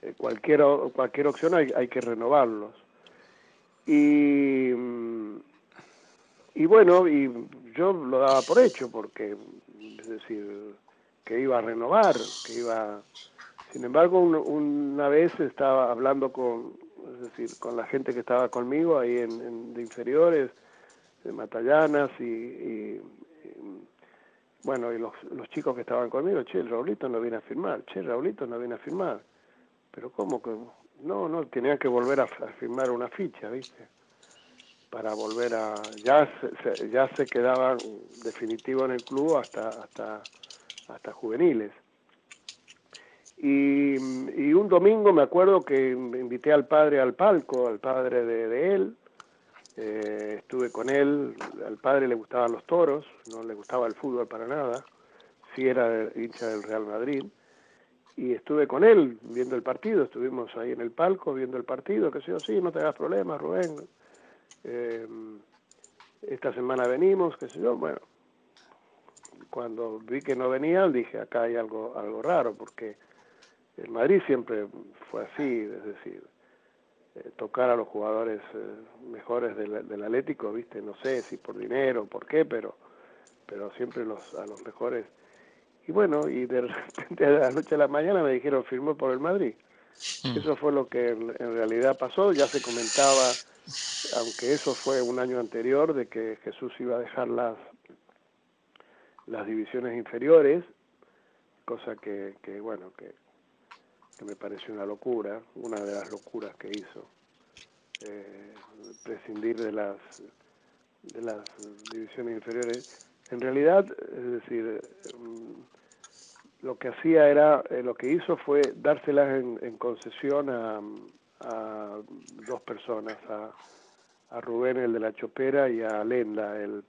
D: Eh, cualquier, cualquier opción hay, hay que renovarlos. Y, y bueno, y yo lo daba por hecho, porque, es decir, que iba a renovar, que iba... Sin embargo, una vez estaba hablando con, es decir, con la gente que estaba conmigo ahí en, de inferiores, de Matallanas y, bueno, y los, los, chicos que estaban conmigo, che, el Raulito no viene a firmar, che, el Raulito no viene a firmar. Pero ¿cómo que? No, no, tenían que volver a, firmar una ficha, ¿viste? Para volver a... Ya se, ya se quedaban definitivo en el club hasta, hasta, hasta juveniles. Y, un domingo me acuerdo que invité al padre al palco, al padre de, él, eh, estuve con él, al padre le gustaban los toros, no le gustaba el fútbol para nada, sí era hincha del Real Madrid, y estuve con él viendo el partido, estuvimos ahí en el palco viendo el partido, que sé yo, sí, no te hagas problemas, Rubén, eh, esta semana venimos, qué sé yo, bueno, cuando vi que no venían dije, acá hay algo, algo raro, porque el Madrid siempre fue así, es decir, eh, tocar a los jugadores eh, mejores del, Atlético, viste, no sé si por dinero, por qué, pero, pero siempre los, a los mejores. Y bueno, y de repente de la noche a la mañana me dijeron firmó por el Madrid. Mm. Eso fue lo que en, realidad pasó, ya se comentaba, aunque eso fue un año anterior, de que Jesús iba a dejar las, las divisiones inferiores, cosa que, que bueno, que que me pareció una locura, una de las locuras que hizo, eh, prescindir de las, de las divisiones inferiores. En realidad, es decir, mm, lo que hacía era, eh, lo que hizo fue dárselas en, concesión a, a, dos personas, a, a Rubén, el de la Chopera, y a Lenda, el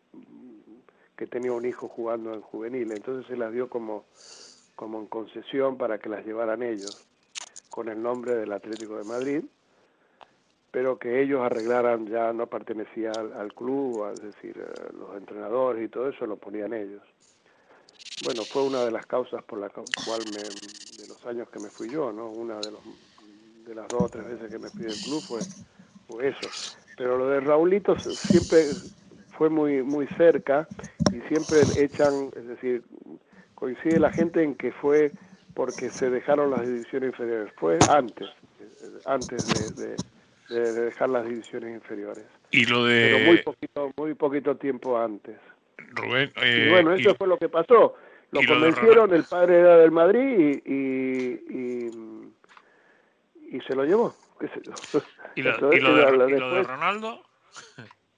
D: que tenía un hijo jugando en juvenil. Entonces se las dio como, como en concesión para que las llevaran ellos con el nombre del Atlético de Madrid, pero que ellos arreglaran ya no pertenecía al, club, es decir, eh, los entrenadores y todo eso lo ponían ellos. Bueno, fue una de las causas por la cual me, de los años que me fui yo, ¿no? Una de, los, de las dos o tres veces que me fui del club fue, fue eso. Pero lo de Raulito siempre fue muy, muy cerca y siempre echan, es decir, coincide la gente en que fue porque se dejaron las divisiones inferiores. Fue antes, antes de, dejar las divisiones inferiores.
A: Y lo de...
D: Pero muy poquito, muy poquito tiempo antes.
A: Rubén,
D: y bueno, eso fue lo que pasó. Lo convencieron, el padre era del Madrid y, y, se lo llevó.
A: ¿Y lo, de, Ronaldo?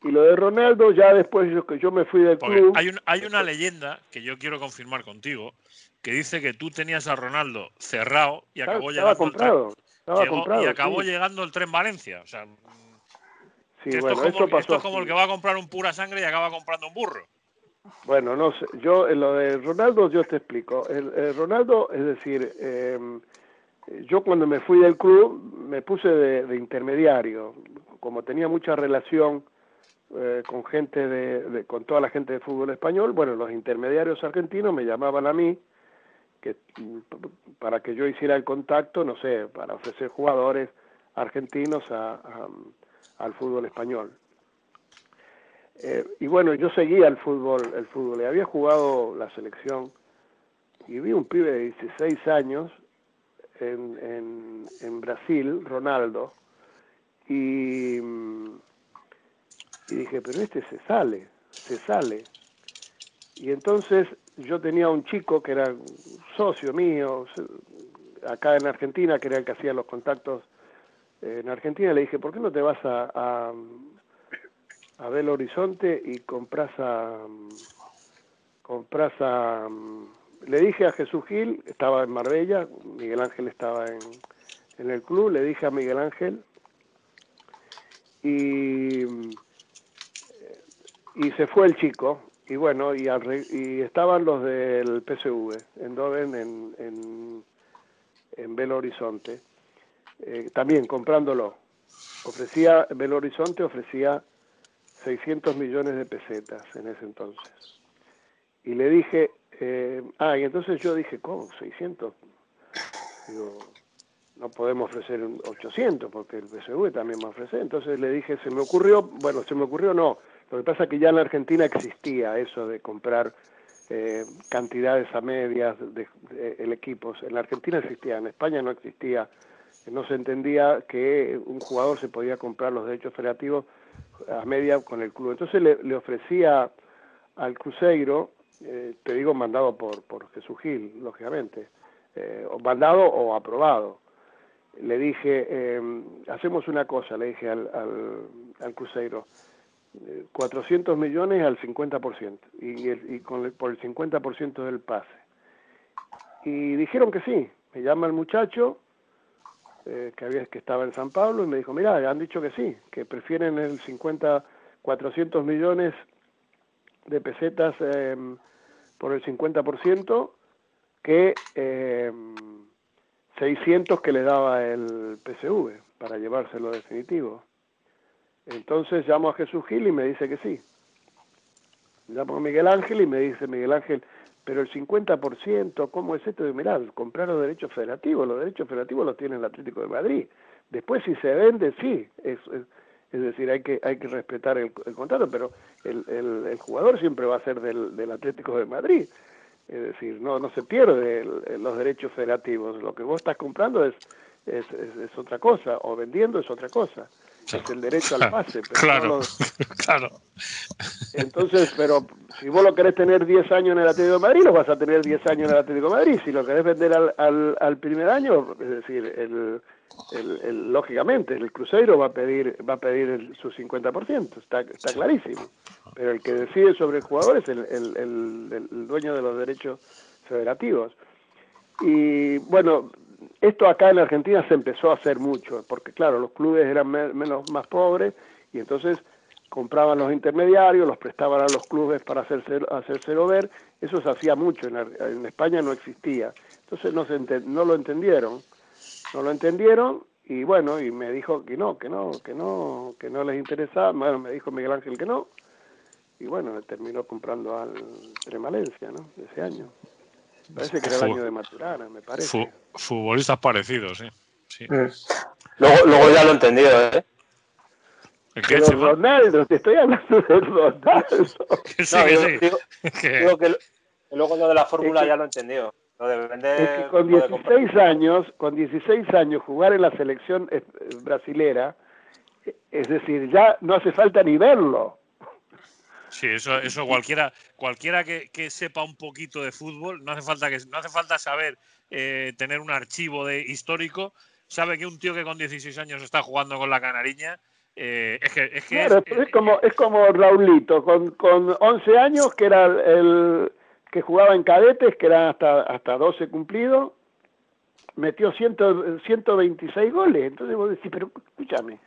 D: Y lo de Ronaldo ya después yo, yo me fui del club.
A: Hay, hay una leyenda que yo quiero confirmar contigo, que dice que tú tenías a Ronaldo cerrado y acabó llegando
D: comprado, el tren,
A: y acabó llegando el tren Valencia. O sea,
D: sí, esto, bueno,
A: es como,
D: pasó
A: es como el que va a comprar un pura sangre y acaba comprando un burro.
D: Bueno, no sé, yo en lo de Ronaldo yo te explico. El, Ronaldo, es decir, em, yo cuando me fui del club me puse de, intermediario, como tenía mucha relación eh, con gente de, con toda la gente de fútbol español, bueno, los intermediarios argentinos me llamaban a mí que para que yo hiciera el contacto, no sé, para ofrecer jugadores argentinos al fútbol español. Eh, y bueno, yo seguía el fútbol, el fútbol, y había jugado la selección y vi un pibe de 16 años en, en, en Brasil, Ronaldo, y, dije, pero este se sale, se sale. Y entonces yo tenía un chico que era socio mío acá en Argentina, que era el que hacía los contactos en Argentina, le dije, ¿por qué no te vas a, a, a Belo Horizonte y compras a... compras a... Le dije a Jesús Gil, estaba en Marbella, Miguel Ángel estaba en, en el club, le dije a Miguel Ángel y, y se fue el chico, y bueno, y, y estaban los del PSV, en Doven, en, en, Belo Horizonte, eh, también comprándolo. ofrecía, Belo Horizonte ofrecía 600 millones de pesetas en ese entonces. Y le dije, eh, ah, y entonces yo dije, ¿cómo? 600. Digo, no podemos ofrecer 800 porque el PSV también va a ofrecer. Entonces le dije, se me ocurrió, bueno, se me ocurrió no. Lo que pasa es que ya en la Argentina existía eso de comprar eh, cantidades a medias de, el equipo. En la Argentina existía, en España no existía. No se entendía que un jugador se podía comprar los derechos federativos a media con el club. Entonces le, le ofrecía al Cruzeiro, eh, te digo mandado por, por Jesús Gil, lógicamente, eh, mandado o aprobado. Le dije, eh, hacemos una cosa, le dije al, al, al Cruzeiro, 400 millones al 50% y, el, y con el, por el 50% del pase. Y dijeron que sí. Me llama el muchacho eh, que había que estaba en San Pablo y me dijo, mira, han dicho que sí, que prefieren el 50, 400 millones de pesetas eh, por el 50% que eh, 600 que le daba el PSV para llevárselo definitivo. Entonces llamo a Jesús Gil y me dice que sí. Llamo a Miguel Ángel y me dice Miguel Ángel, pero el 50%, ¿cómo es esto? de mirá, comprar los derechos federativos, los derechos federativos los tiene el Atlético de Madrid. Después si se vende, sí, es, es decir, hay que, hay que respetar el, el contrato, pero el, el, el, jugador siempre va a ser del, del Atlético de Madrid. Es decir, no, no se pierde los derechos federativos. Lo que vos estás comprando es, es, es, es otra cosa, o vendiendo es otra cosa es el derecho al pase.
A: Pero claro, no claro.
D: Entonces, pero si vos lo querés tener 10 años en el Atlético de Madrid, lo vas a tener 10 años en el Atlético de Madrid. Si lo querés vender al, al, al primer año, es decir, el, el, el, lógicamente el Cruzeiro va a pedir va a pedir el, su 50%, está, está clarísimo. Pero el que decide sobre el jugador es el, el, dueño de los derechos federativos. Y bueno, esto acá en Argentina se empezó a hacer mucho, porque claro, los clubes eran menos más pobres y entonces compraban los intermediarios, los prestaban a los clubes para hacerse, hacérselo ver, eso se hacía mucho, en, en España no existía, entonces no, se no lo entendieron, no lo entendieron y bueno, y me dijo que no, que no, que no, que no les interesaba, bueno, me dijo Miguel Ángel que no, y bueno, terminó comprando al Tremalencia, ¿no? Ese año. Parece que era el año de Maturana, me parece.
A: Futbolistas parecidos, sí. sí.
C: Mm. Luego, luego ya lo he entendido, ¿eh?
A: ¿El qué,
D: Pero Ronaldo, te estoy hablando de Ronaldo.
A: Que sí,
C: No,
A: que sí.
C: digo-
A: Que-
C: digo que luego lo de la fórmula
D: Es que-
C: ya lo he entendido. Lo de vender.
D: Es que con
C: lo de comprar-
D: 16 años, con 16 años jugar en la selección eh, brasilera, es decir, ya no hace falta ni verlo.
A: Sí, eso, eso cualquiera, cualquiera que, que sepa un poquito de fútbol, no hace falta que no hace falta saber eh, tener un archivo de histórico, sabe que un tío que con 16 años está jugando con la canariña, eh, es que es que
D: Claro,
A: es-
D: pero es como, es como Raulito, con, con 11 años, que era el que jugaba en cadetes, que eran hasta, hasta 12 cumplidos, metió 100, 126 goles. Entonces vos decís, pero escúchame,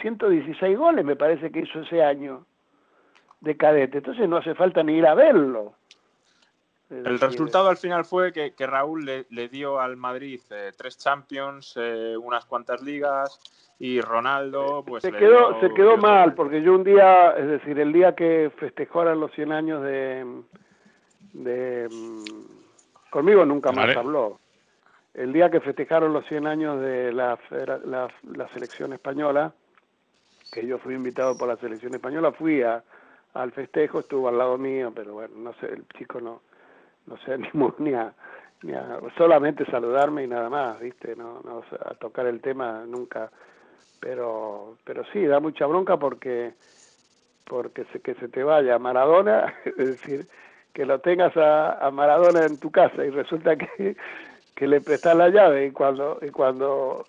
D: 116 goles me parece que hizo ese año de cadete. Entonces no hace falta ni ir a verlo.
B: El resultado al final fue que, que Raúl le, le dio al Madrid eh, tres Champions, eh, unas cuantas ligas y Ronaldo pues
D: se quedó,
B: dio-
D: se quedó mal, porque yo un día, es decir, el día que festejaron los 100 años de... de mm, conmigo nunca más
A: Vale.
D: habló. El día que festejaron los 100 años de la, federa- la, la selección española, que yo fui invitado por la selección española, fui a, al festejo, estuvo al lado mío, pero bueno, no sé, el chico no, no se animó ni a, ni a solamente saludarme y nada más, ¿viste? No, no a tocar el tema nunca pero pero sí da mucha bronca porque porque se, que se te vaya Maradona es decir que lo tengas a, a Maradona en tu casa y resulta que, que le prestas la llave y cuando y cuando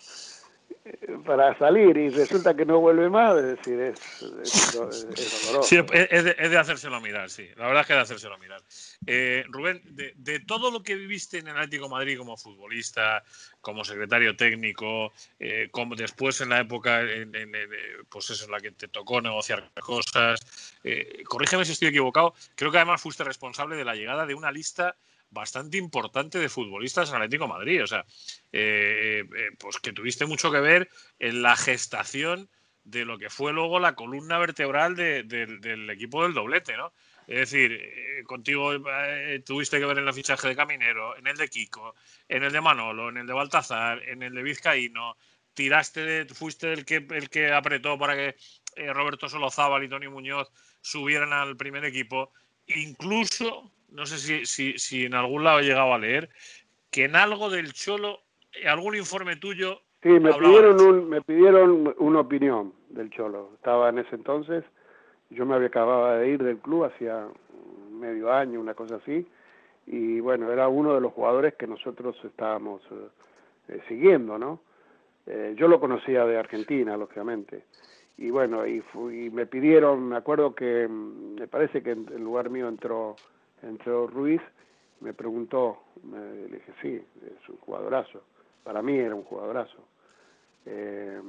D: para salir y resulta que no vuelve más es decir es, es, es doloroso
A: Sí, es, es de, es de hacérselo mirar, sí. La verdad es que es de hacérselo mirar. Eh, Rubén, de, de todo lo que viviste en el Atlético de Madrid como futbolista, como secretario técnico, eh, como después en la época, en, en- en, eh, pues eso, en la que te tocó negociar cosas, eh, corrígeme si estoy equivocado, creo que además fuiste responsable de la llegada de una lista bastante importante de futbolistas en Atlético Madrid. O sea, eh, eh, pues que tuviste mucho que ver en la gestación de lo que fue luego la columna vertebral del equipo del doblete, ¿no? Es decir, eh, contigo tuviste que ver en el fichaje de Caminero, en el de Kiko, en el de Manolo, en el de Baltazar, en el de Vizcaíno, tiraste, de, fuiste el que, el que apretó para que Roberto Solozábal y Tony Muñoz subieran al primer equipo. Incluso no sé si, si, si en algún lado he llegado a leer, que en algo del Cholo, algún informe tuyo.
D: Sí, me pidieron, un, me pidieron una opinión del Cholo. Estaba en ese entonces, yo me había acabado de ir del club hacía medio año, una cosa así, y bueno, era uno de los jugadores que nosotros estábamos eh, eh, siguiendo, ¿no? Eh, yo lo conocía de Argentina, lógicamente. Y bueno, y, y me pidieron, me acuerdo que, mm, me parece que en lugar mío entró entró Ruiz, me preguntó, le dije, sí, es un jugadorazo. Para mí era un jugadorazo. Eh,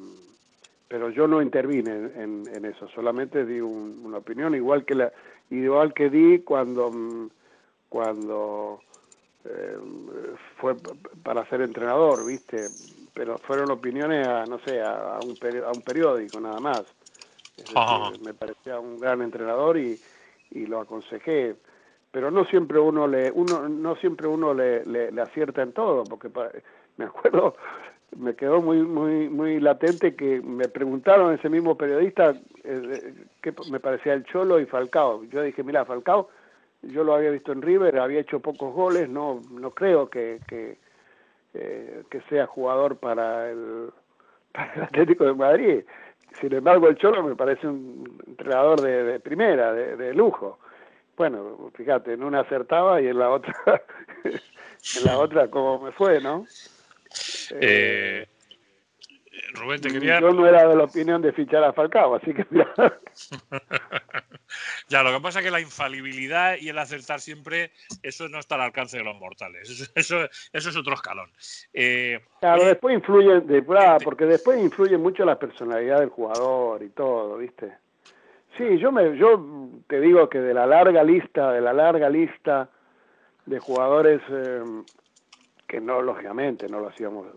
D: pero yo no intervine en, eso, solamente di una opinión, igual que la, igual que di cuando, cuando eh, fue para ser entrenador, ¿viste? Pero fueron opiniones a, no sé, a, un, a un periódico nada más. me parecía un gran entrenador y, y lo aconsejé pero no siempre uno le uno no siempre uno le, le, acierta en todo porque me acuerdo me quedó muy muy muy latente que me preguntaron ese mismo periodista eh, qué me parecía el Cholo y Falcao. Yo dije mira Falcao yo lo había visto en River había hecho pocos goles no no creo que que, eh, que sea jugador para el para el Atlético de Madrid. Sin embargo el Cholo me parece un entrenador de, de primera de, de lujo bueno, fíjate, en una acertaba y en la otra, en la otra como me fue, ¿no?
A: Eh, Rubén, te quería...
D: Yo no era de la opinión de fichar a Falcao, así que
A: ya, lo que pasa es que la infalibilidad y el acertar siempre, eso no está al alcance de los mortales. Eso, eso, es otro escalón.
D: Eh, claro, después influye, de, porque después influye mucho la personalidad del jugador y todo, ¿viste? Sí, yo me, yo te digo que de la larga lista, de la larga lista de jugadores eh, que no, lógicamente, no lo hacíamos,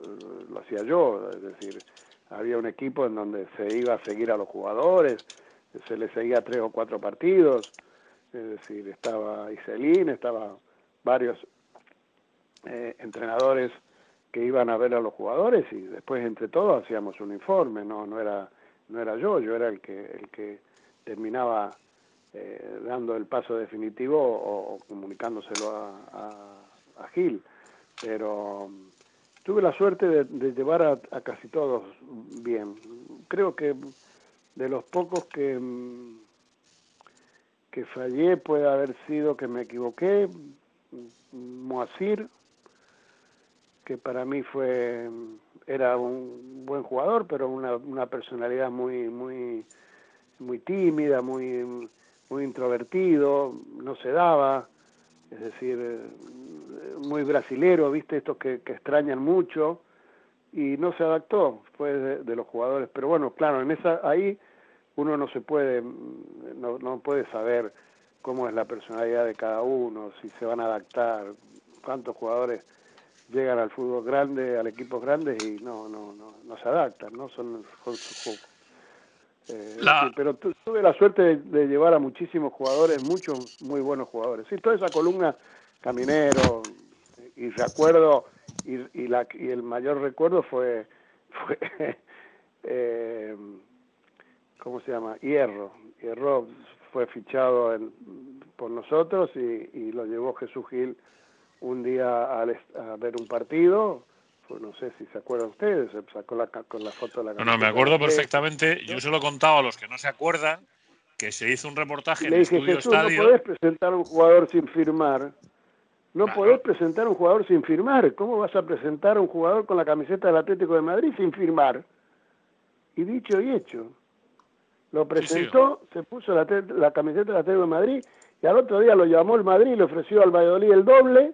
D: lo hacía yo, es decir, había un equipo en donde se iba a seguir a los jugadores, se les seguía tres o cuatro partidos, es decir, estaba Iselín, estaba varios eh, entrenadores que iban a ver a los jugadores y después entre todos hacíamos un informe, no, no era, no era yo, yo era el que, el que terminaba eh, dando el paso definitivo o, comunicándoselo a, a, Gil. Pero tuve la suerte de, llevar a, casi todos bien. Creo que de los pocos que, que fallé puede haber sido que me equivoqué, Moacir, que para mí fue era un buen jugador, pero una, una personalidad muy muy muy tímida, muy, muy introvertido, no se daba, es decir, eh, muy brasilero, viste, estos que, que extrañan mucho, y no se adaptó, fue de, los jugadores, pero bueno, claro, en esa ahí uno no se puede, no, no puede saber cómo es la personalidad de cada uno, si se van a adaptar, cuántos jugadores llegan al fútbol grande, al equipo grande y no, no, no, no se adaptan, ¿no? Son, son, eh, pero tuve la suerte de, llevar a muchísimos jugadores, muchos muy buenos jugadores. Sí, toda esa columna Caminero, y recuerdo, y, y, la, y el mayor recuerdo fue, fue eh, ¿cómo se llama? Hierro. Hierro fue fichado por nosotros y, y, lo llevó Jesús Gil un día a, a ver un partido pues no sé si se acuerdan ustedes, se sacó la, con la foto de la
A: No, no, me acuerdo perfectamente. Yo se lo he contado a los que no se acuerdan que se hizo un reportaje en el Estudio Estadio.
D: No podés presentar un jugador sin firmar. No podés presentar un jugador sin firmar. ¿Cómo vas a presentar a un jugador con la camiseta del Atlético de Madrid sin firmar? Y dicho y hecho. Lo presentó, se puso la, la camiseta del Atlético de Madrid y al otro día lo llamó el Madrid y le ofreció al Valladolid el doble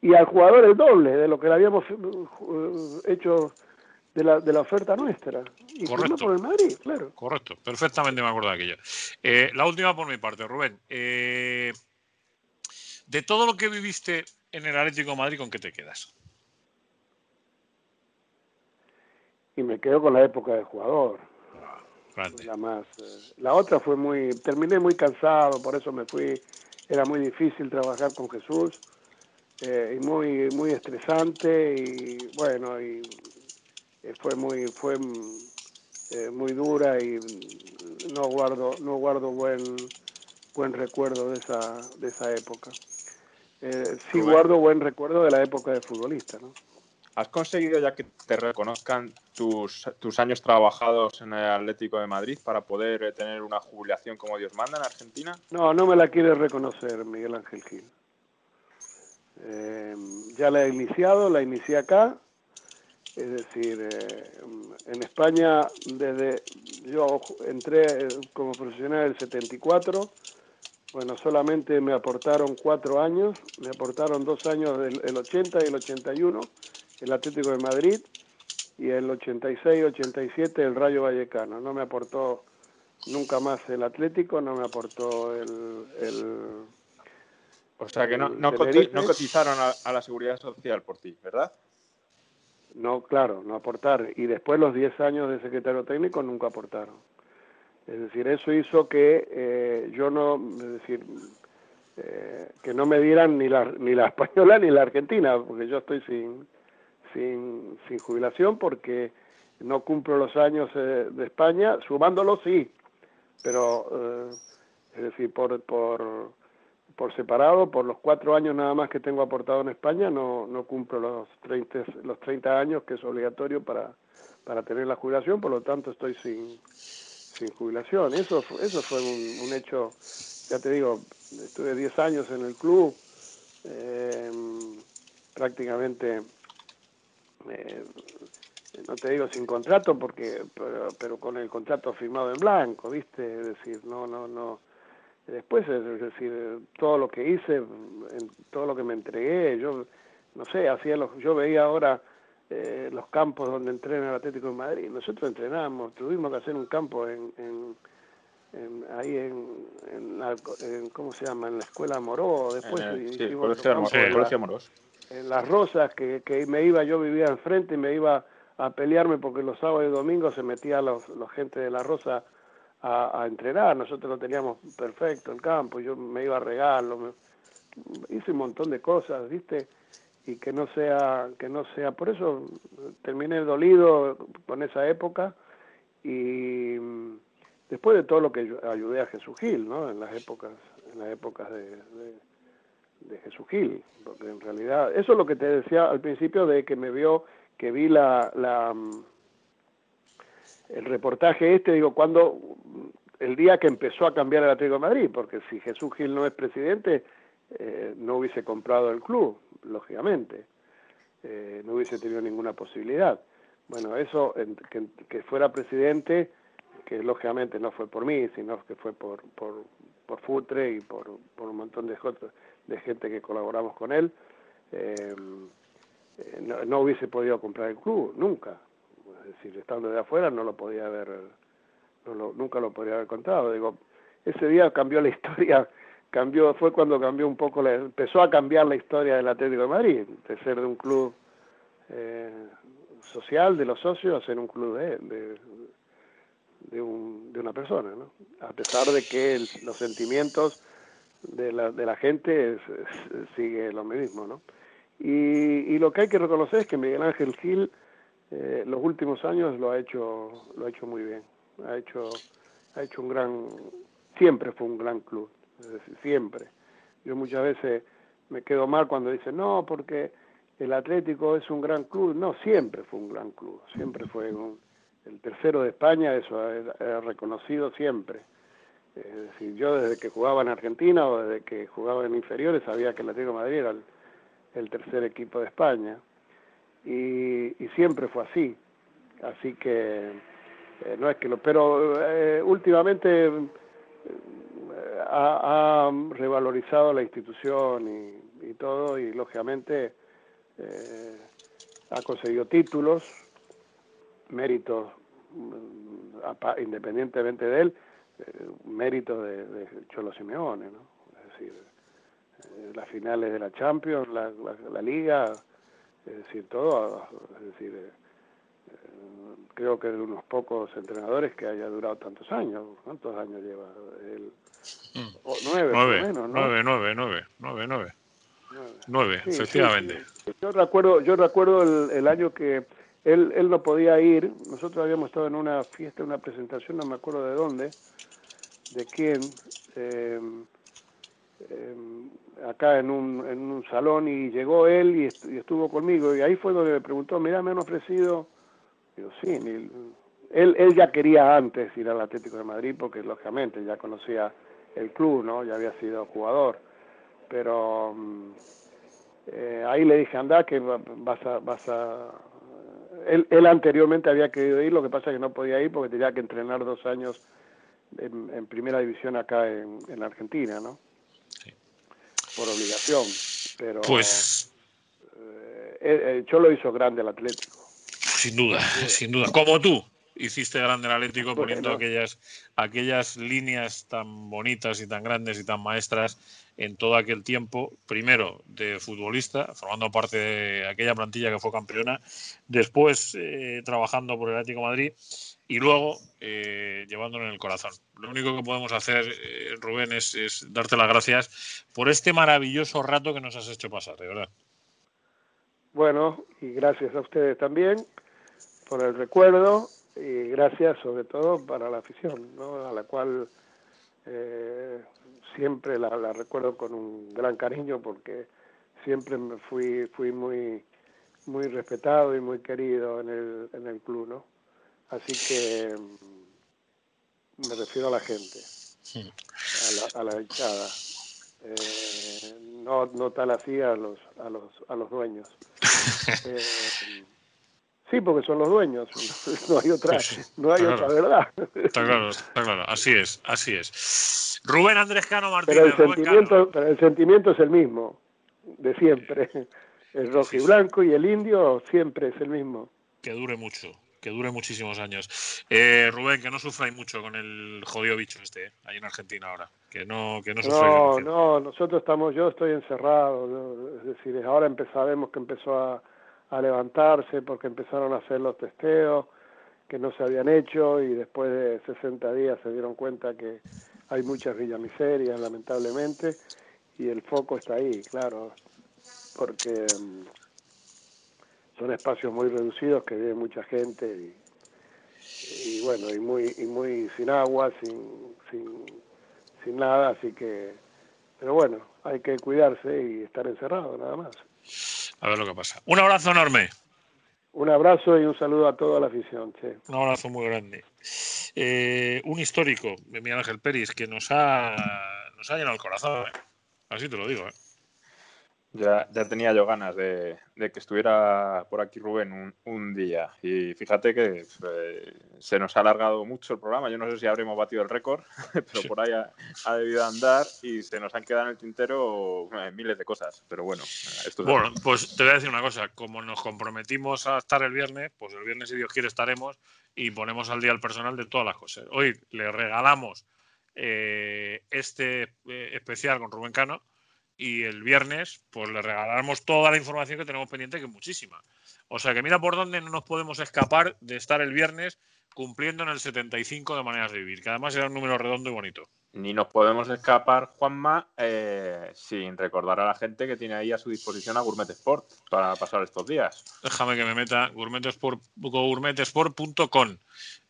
D: y al jugador el doble de lo que le habíamos eh, hecho de la, de la oferta nuestra. Y
A: Correcto.
D: por el Madrid, claro.
A: Correcto, perfectamente me acuerdo de aquello. Eh, la última por mi parte, Rubén. Eh, De todo lo que viviste en el Atlético de Madrid, ¿con qué te quedas?
D: Y me quedo con la época de jugador.
A: Ah,
D: la más. Eh, la otra fue muy. Terminé muy cansado, por eso me fui. Era muy difícil trabajar con Jesús eh, y muy muy estresante y bueno y eh, fue muy fue eh, muy dura y no guardo no guardo buen buen recuerdo de esa de esa época sí guardo buen recuerdo de la época de futbolista ¿no?
B: ¿Has conseguido ya que te reconozcan tus, tus años trabajados en el Atlético de Madrid para poder tener una jubilación como Dios manda en Argentina?
D: No, no me la quiere reconocer Miguel Ángel Gil. Eh, ya la he iniciado, la inicié acá, es decir, eh, en España desde yo entré como profesional en el 74, bueno, solamente me aportaron cuatro años, me aportaron dos años del el 80 y el 81, el Atlético de Madrid, y el 86-87 el Rayo Vallecano. No me aportó nunca más el Atlético, no me aportó el, el
B: o sea que no, no, cotizaron a, la seguridad social por ti, ¿verdad?
D: No, claro, no aportar. Y después los 10 años de secretario técnico nunca aportaron. Es decir, eso hizo que eh, yo no, es decir, eh, que no me dieran ni la, ni la española ni la argentina, porque yo estoy sin, sin, sin jubilación porque no cumplo los años eh, de España, sumándolo sí, pero es decir, por, por por separado, por los cuatro años nada más que tengo aportado en España, no, no cumplo los 30, los 30 años que es obligatorio para, para tener la jubilación, por lo tanto estoy sin, sin jubilación. Eso, eso fue un, hecho, ya te digo, estuve 10 años en el club, eh, prácticamente, eh, no te digo sin contrato, porque pero, pero, con el contrato firmado en blanco, ¿viste? Es decir, no, no, no Después, es decir, todo lo que hice, en todo lo que me entregué, yo, no sé, hacía los, yo veía ahora eh, los campos donde entrena el Atlético de Madrid. Nosotros entrenábamos, tuvimos que hacer un campo en, en, ahí en, en, ¿cómo se llama? En la escuela Moró. Después
B: en sí, Colegio Morós.
D: En las Rosas, que, que me iba, yo vivía enfrente y me iba a pelearme porque los sábados y domingos se metía los, los gente de la Rosa a, entrenar, nosotros lo teníamos perfecto el campo, yo me iba a regalo, hice un montón de cosas, ¿viste? Y que no sea, que no sea, por eso terminé dolido con esa época y después de todo lo que ayudé a Jesús Gil, ¿no? En las épocas, en las épocas de, de, Jesús Gil, porque en realidad, eso es lo que te decía al principio de que me vio, que vi la, la el reportaje este, digo, cuando el día que empezó a cambiar el Atlético de Madrid, porque si Jesús Gil no es presidente, eh, no hubiese comprado el club, lógicamente, eh, no hubiese tenido ninguna posibilidad. Bueno, eso, que, fuera presidente, que lógicamente no fue por mí, sino que fue por, por, por Futre y por, por un montón de, de gente que colaboramos con él, eh, no, no hubiese podido comprar el club, nunca, es decir, estando de afuera no lo podía haber, nunca lo podría haber contado. Digo, ese día cambió la historia, cambió, fue cuando cambió un poco, la, empezó a cambiar la historia del Atlético de Madrid, de ser de un club eh, social de los socios a ser un club de, de, un, de una persona, ¿no? A pesar de que los sentimientos de la, de la gente sigue lo mismo, ¿no? Y, y lo que hay que reconocer es que Miguel Ángel Gil eh, los últimos años lo ha hecho lo ha hecho muy bien. Ha hecho ha hecho un gran siempre fue un gran club siempre. Yo muchas veces me quedo mal cuando dicen no porque el Atlético es un gran club no siempre fue un gran club siempre fue el tercero de España eso es reconocido siempre. Es decir yo desde que jugaba en Argentina o desde que jugaba en inferiores sabía que el Atlético de Madrid era el tercer equipo de España y, siempre fue así. Así que eh, no es que lo, pero eh, últimamente eh, ha, revalorizado la institución y, todo y lógicamente ha conseguido títulos, méritos mm, independientemente de él, méritos de, de, Cholo Simeone, ¿no? Es decir, las finales de la Champions, la, la, Liga, es decir, todo, es decir, eh, creo que de unos pocos entrenadores que haya durado tantos años. ¿Cuántos años lleva? El,
A: mm. nueve, nueve, menos, ¿no? nueve, nueve, nueve, nueve, nueve. Nueve, efectivamente.
D: Yo recuerdo, yo recuerdo el, el año que él, él no podía ir. Nosotros habíamos estado en una fiesta, una presentación, no me acuerdo de dónde, de quién, eh, eh, acá en un, en un salón y llegó él y, estuvo conmigo. Y ahí fue donde me preguntó, mira, me han ofrecido, digo, sí, él, él ya quería antes ir al Atlético de Madrid porque lógicamente ya conocía el club, ¿no? Ya había sido jugador, pero mm, eh, ahí le dije, anda, que vas a, vas a él, él, anteriormente había querido ir, lo que pasa es que no podía ir porque tenía que entrenar dos años en, primera división acá en, en Argentina, ¿no? Por obligación. Pero
A: pues
D: eh, eh, yo lo hizo grande el Atlético.
A: Sin duda, sin duda. Como tú hiciste grande el Atlético poniendo aquellas, aquellas líneas tan bonitas y tan grandes y tan maestras en todo aquel tiempo, primero de futbolista, formando parte de aquella plantilla que fue campeona, después eh, trabajando por el Atlético Madrid y luego eh, llevándolo en el corazón. Lo único que podemos hacer, eh, Rubén, es, darte las gracias por este maravilloso rato que nos has hecho pasar, de verdad.
D: Bueno, y gracias a ustedes también por el recuerdo y gracias sobre todo para la afición, ¿no? a la cual eh, siempre la, la, recuerdo con un gran cariño porque siempre me fui, fui muy, muy respetado y muy querido en el, en el club, ¿no? Así que mm, me refiero a la gente, a la, a hinchada. Eh, no, no tal así a los, a los, a los dueños. Eh, sí, porque son los dueños, no hay otra, no hay otra verdad.
A: Está claro, está claro, así es, así es. Rubén Andrés Cano
D: Martínez. Pero el, sentimiento, pero el sentimiento es el mismo, de siempre. El rojo y blanco y el indio siempre es el mismo.
A: Que dure mucho, que dure muchísimos años. Eh, Rubén, que no sufráis mucho con el jodido bicho este, eh, ahí en Argentina ahora. Que no, que no
D: No, no, nosotros estamos, yo estoy encerrado, es decir, ahora empezaremos que empezó a, a levantarse porque empezaron a hacer los testeos que no se habían hecho y después de 60 días se dieron cuenta que hay muchas villamiserias, lamentablemente, y el foco está ahí, claro, porque mm, son espacios muy reducidos que vive mucha gente y, bueno, y muy, y muy sin agua, sin, sin, sin nada, así que, pero bueno, hay que cuidarse y estar encerrado nada más.
A: A ver lo que pasa. Un abrazo enorme.
D: Un abrazo y un saludo a toda la afición.
A: Un abrazo muy grande. Eh, un histórico de Miguel Ángel Peris que nos ha, nos ha llenado el corazón. ¿eh? Así te lo digo. ¿eh?
B: Ya, ya tenía yo ganas de, que estuviera por aquí Rubén un, día. Y fíjate que eh, se nos ha alargado mucho el programa. Yo no sé si habremos batido el récord, pero por ahí ha, debido andar y se nos han quedado en el tintero eh, miles de cosas. Pero bueno,
A: esto Bueno, pues te voy a decir una cosa. Como nos comprometimos a estar el viernes, pues el viernes, si Dios quiere, estaremos y ponemos al día el personal de todas las cosas. Hoy le regalamos eh, este especial con Rubén Cano y el viernes pues le regalaremos toda la información que tenemos pendiente, que es muchísima. O sea que mira por dónde no nos podemos escapar de estar el viernes cumpliendo en el 75 de maneras de vivir, que además era un número redondo y bonito
B: ni nos podemos escapar, Juanma, eh, sin recordar a la gente que tiene ahí a su disposición a Gourmet Sport para pasar estos días.
A: Déjame que me meta gourmetesport, gourmetesport.com.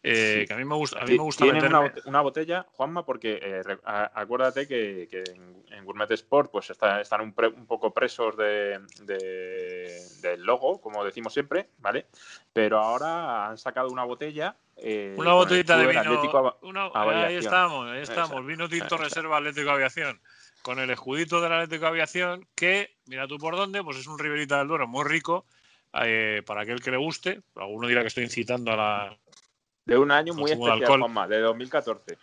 A: Eh, que a mí me gusta, a mí me gusta
B: Tienen una, botella, Juanma, porque eh, acuérdate que, en, Gourmet Sport pues están un, poco presos de, del logo, como decimos siempre, ¿vale? Pero ahora han sacado una botella
A: eh, una botellita de vino. ahí estamos, ahí estamos. Vino tinto reserva Atlético Aviación. Con el escudito del Atlético Aviación, que, mira tú por dónde, pues es un Riverita del Duero muy rico. Eh, para aquel que le guste. Alguno dirá que estoy incitando a la.
B: De un año muy especial, de 2014.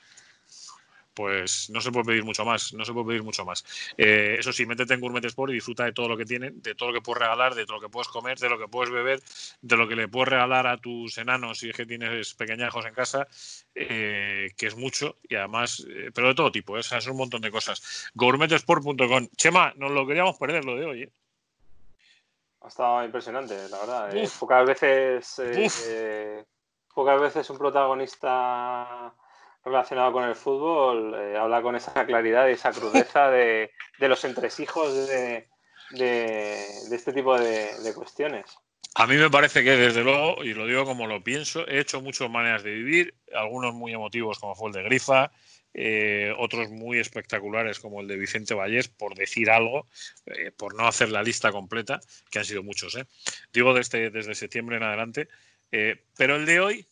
A: pues no se puede pedir mucho más, no se puede pedir mucho más. Eh, eso sí, métete en Gourmet Sport y disfruta de todo lo que tienen, de todo lo que puedes regalar, de todo lo que puedes comer, de lo que puedes beber, de lo que le puedes regalar a tus enanos si es que tienes pequeñajos en casa, eh, que es mucho y además, eh, pero de todo tipo, es un montón de cosas. Gourmetesport.com. Chema, nos lo queríamos perder lo de hoy.
C: Ha estado impresionante, la verdad. pocas veces, pocas veces un protagonista relacionado con el fútbol eh, habla con esa claridad y esa crudeza de, los entresijos de, este tipo de, cuestiones.
A: A mí me parece que, desde luego, y lo digo como lo pienso, he hecho muchas maneras de vivir, algunos muy emotivos, como fue el de Grifa, eh, otros muy espectaculares, como el de Vicente Vallés, por decir algo, eh, por no hacer la lista completa, que han sido muchos, digo desde, desde septiembre en adelante, pero el de hoy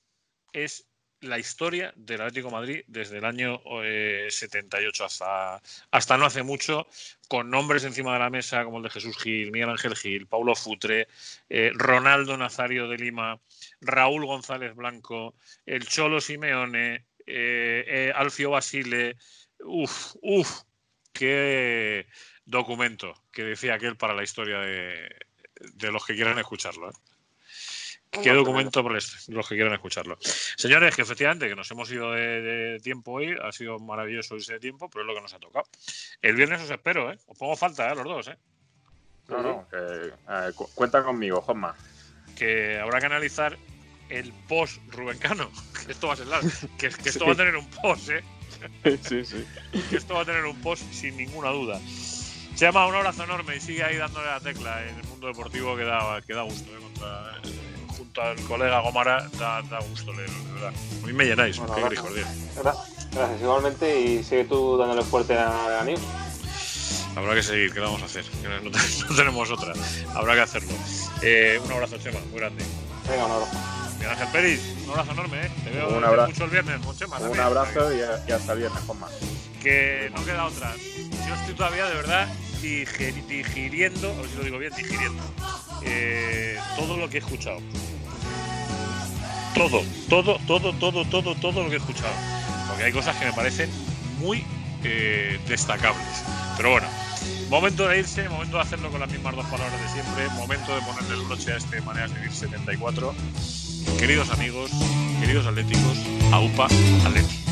A: es la historia del Atlético Madrid desde el año 78 eh, hasta, hasta no hace mucho, con nombres encima de la mesa como el de Jesús Gil, Miguel Ángel Gil, Paulo Futre, eh, Ronaldo Nazario de Lima, Raúl González Blanco, el Cholo Simeone, eh, Alfio Basile. Uf, uf, qué documento que decía aquel para la historia de, de los que quieran escucharlo. Qué documento por los que quieran escucharlo. Señores, que efectivamente que nos hemos ido de, tiempo hoy, ha sido maravilloso ese tiempo, pero es lo que nos ha tocado. El viernes os espero, ¿eh? Os pongo falta, ¿eh? Los dos, ¿eh?
B: No, no, que, eh, cuenta conmigo, Juanma.
A: Que habrá que analizar el post Rubencano. Que esto va a ser largo. Que, esto va a tener un post, ¿eh?
B: Sí, sí.
A: Que esto va a tener un post sin ninguna duda. Se llama un abrazo enorme y sigue ahí dándole la tecla en el mundo deportivo que da, que da gusto, ¿eh? Contra, al colega Gomara, da, gusto leerlo, de verdad. A mí me llenáis, qué
C: Gracias, igualmente, y sigue tú dándole fuerte a, a
A: Habrá que seguir, ¿qué vamos a hacer? No, tenemos otra, habrá que hacerlo. Eh, un abrazo, Chema, muy grande.
C: Venga, un abrazo.
A: Miguel Ángel Pérez, un abrazo enorme, ¿eh? Te veo
B: un abrazo.
A: mucho el viernes con Chema.
B: Un abrazo y, hasta el viernes, Juanma.
A: Que no queda otra. Yo estoy todavía, de verdad, digiriendo, a ver si lo digo bien, digiriendo, eh, todo lo que he escuchado todo, todo, todo, todo, todo, todo lo que he escuchado. Porque hay cosas que me parecen muy eh, destacables. Pero bueno, momento de irse, momento de hacerlo con las mismas dos palabras de siempre, momento de ponerle el broche a este Maneras de Vivir 74. Queridos amigos, queridos atléticos, AUPA Atlético.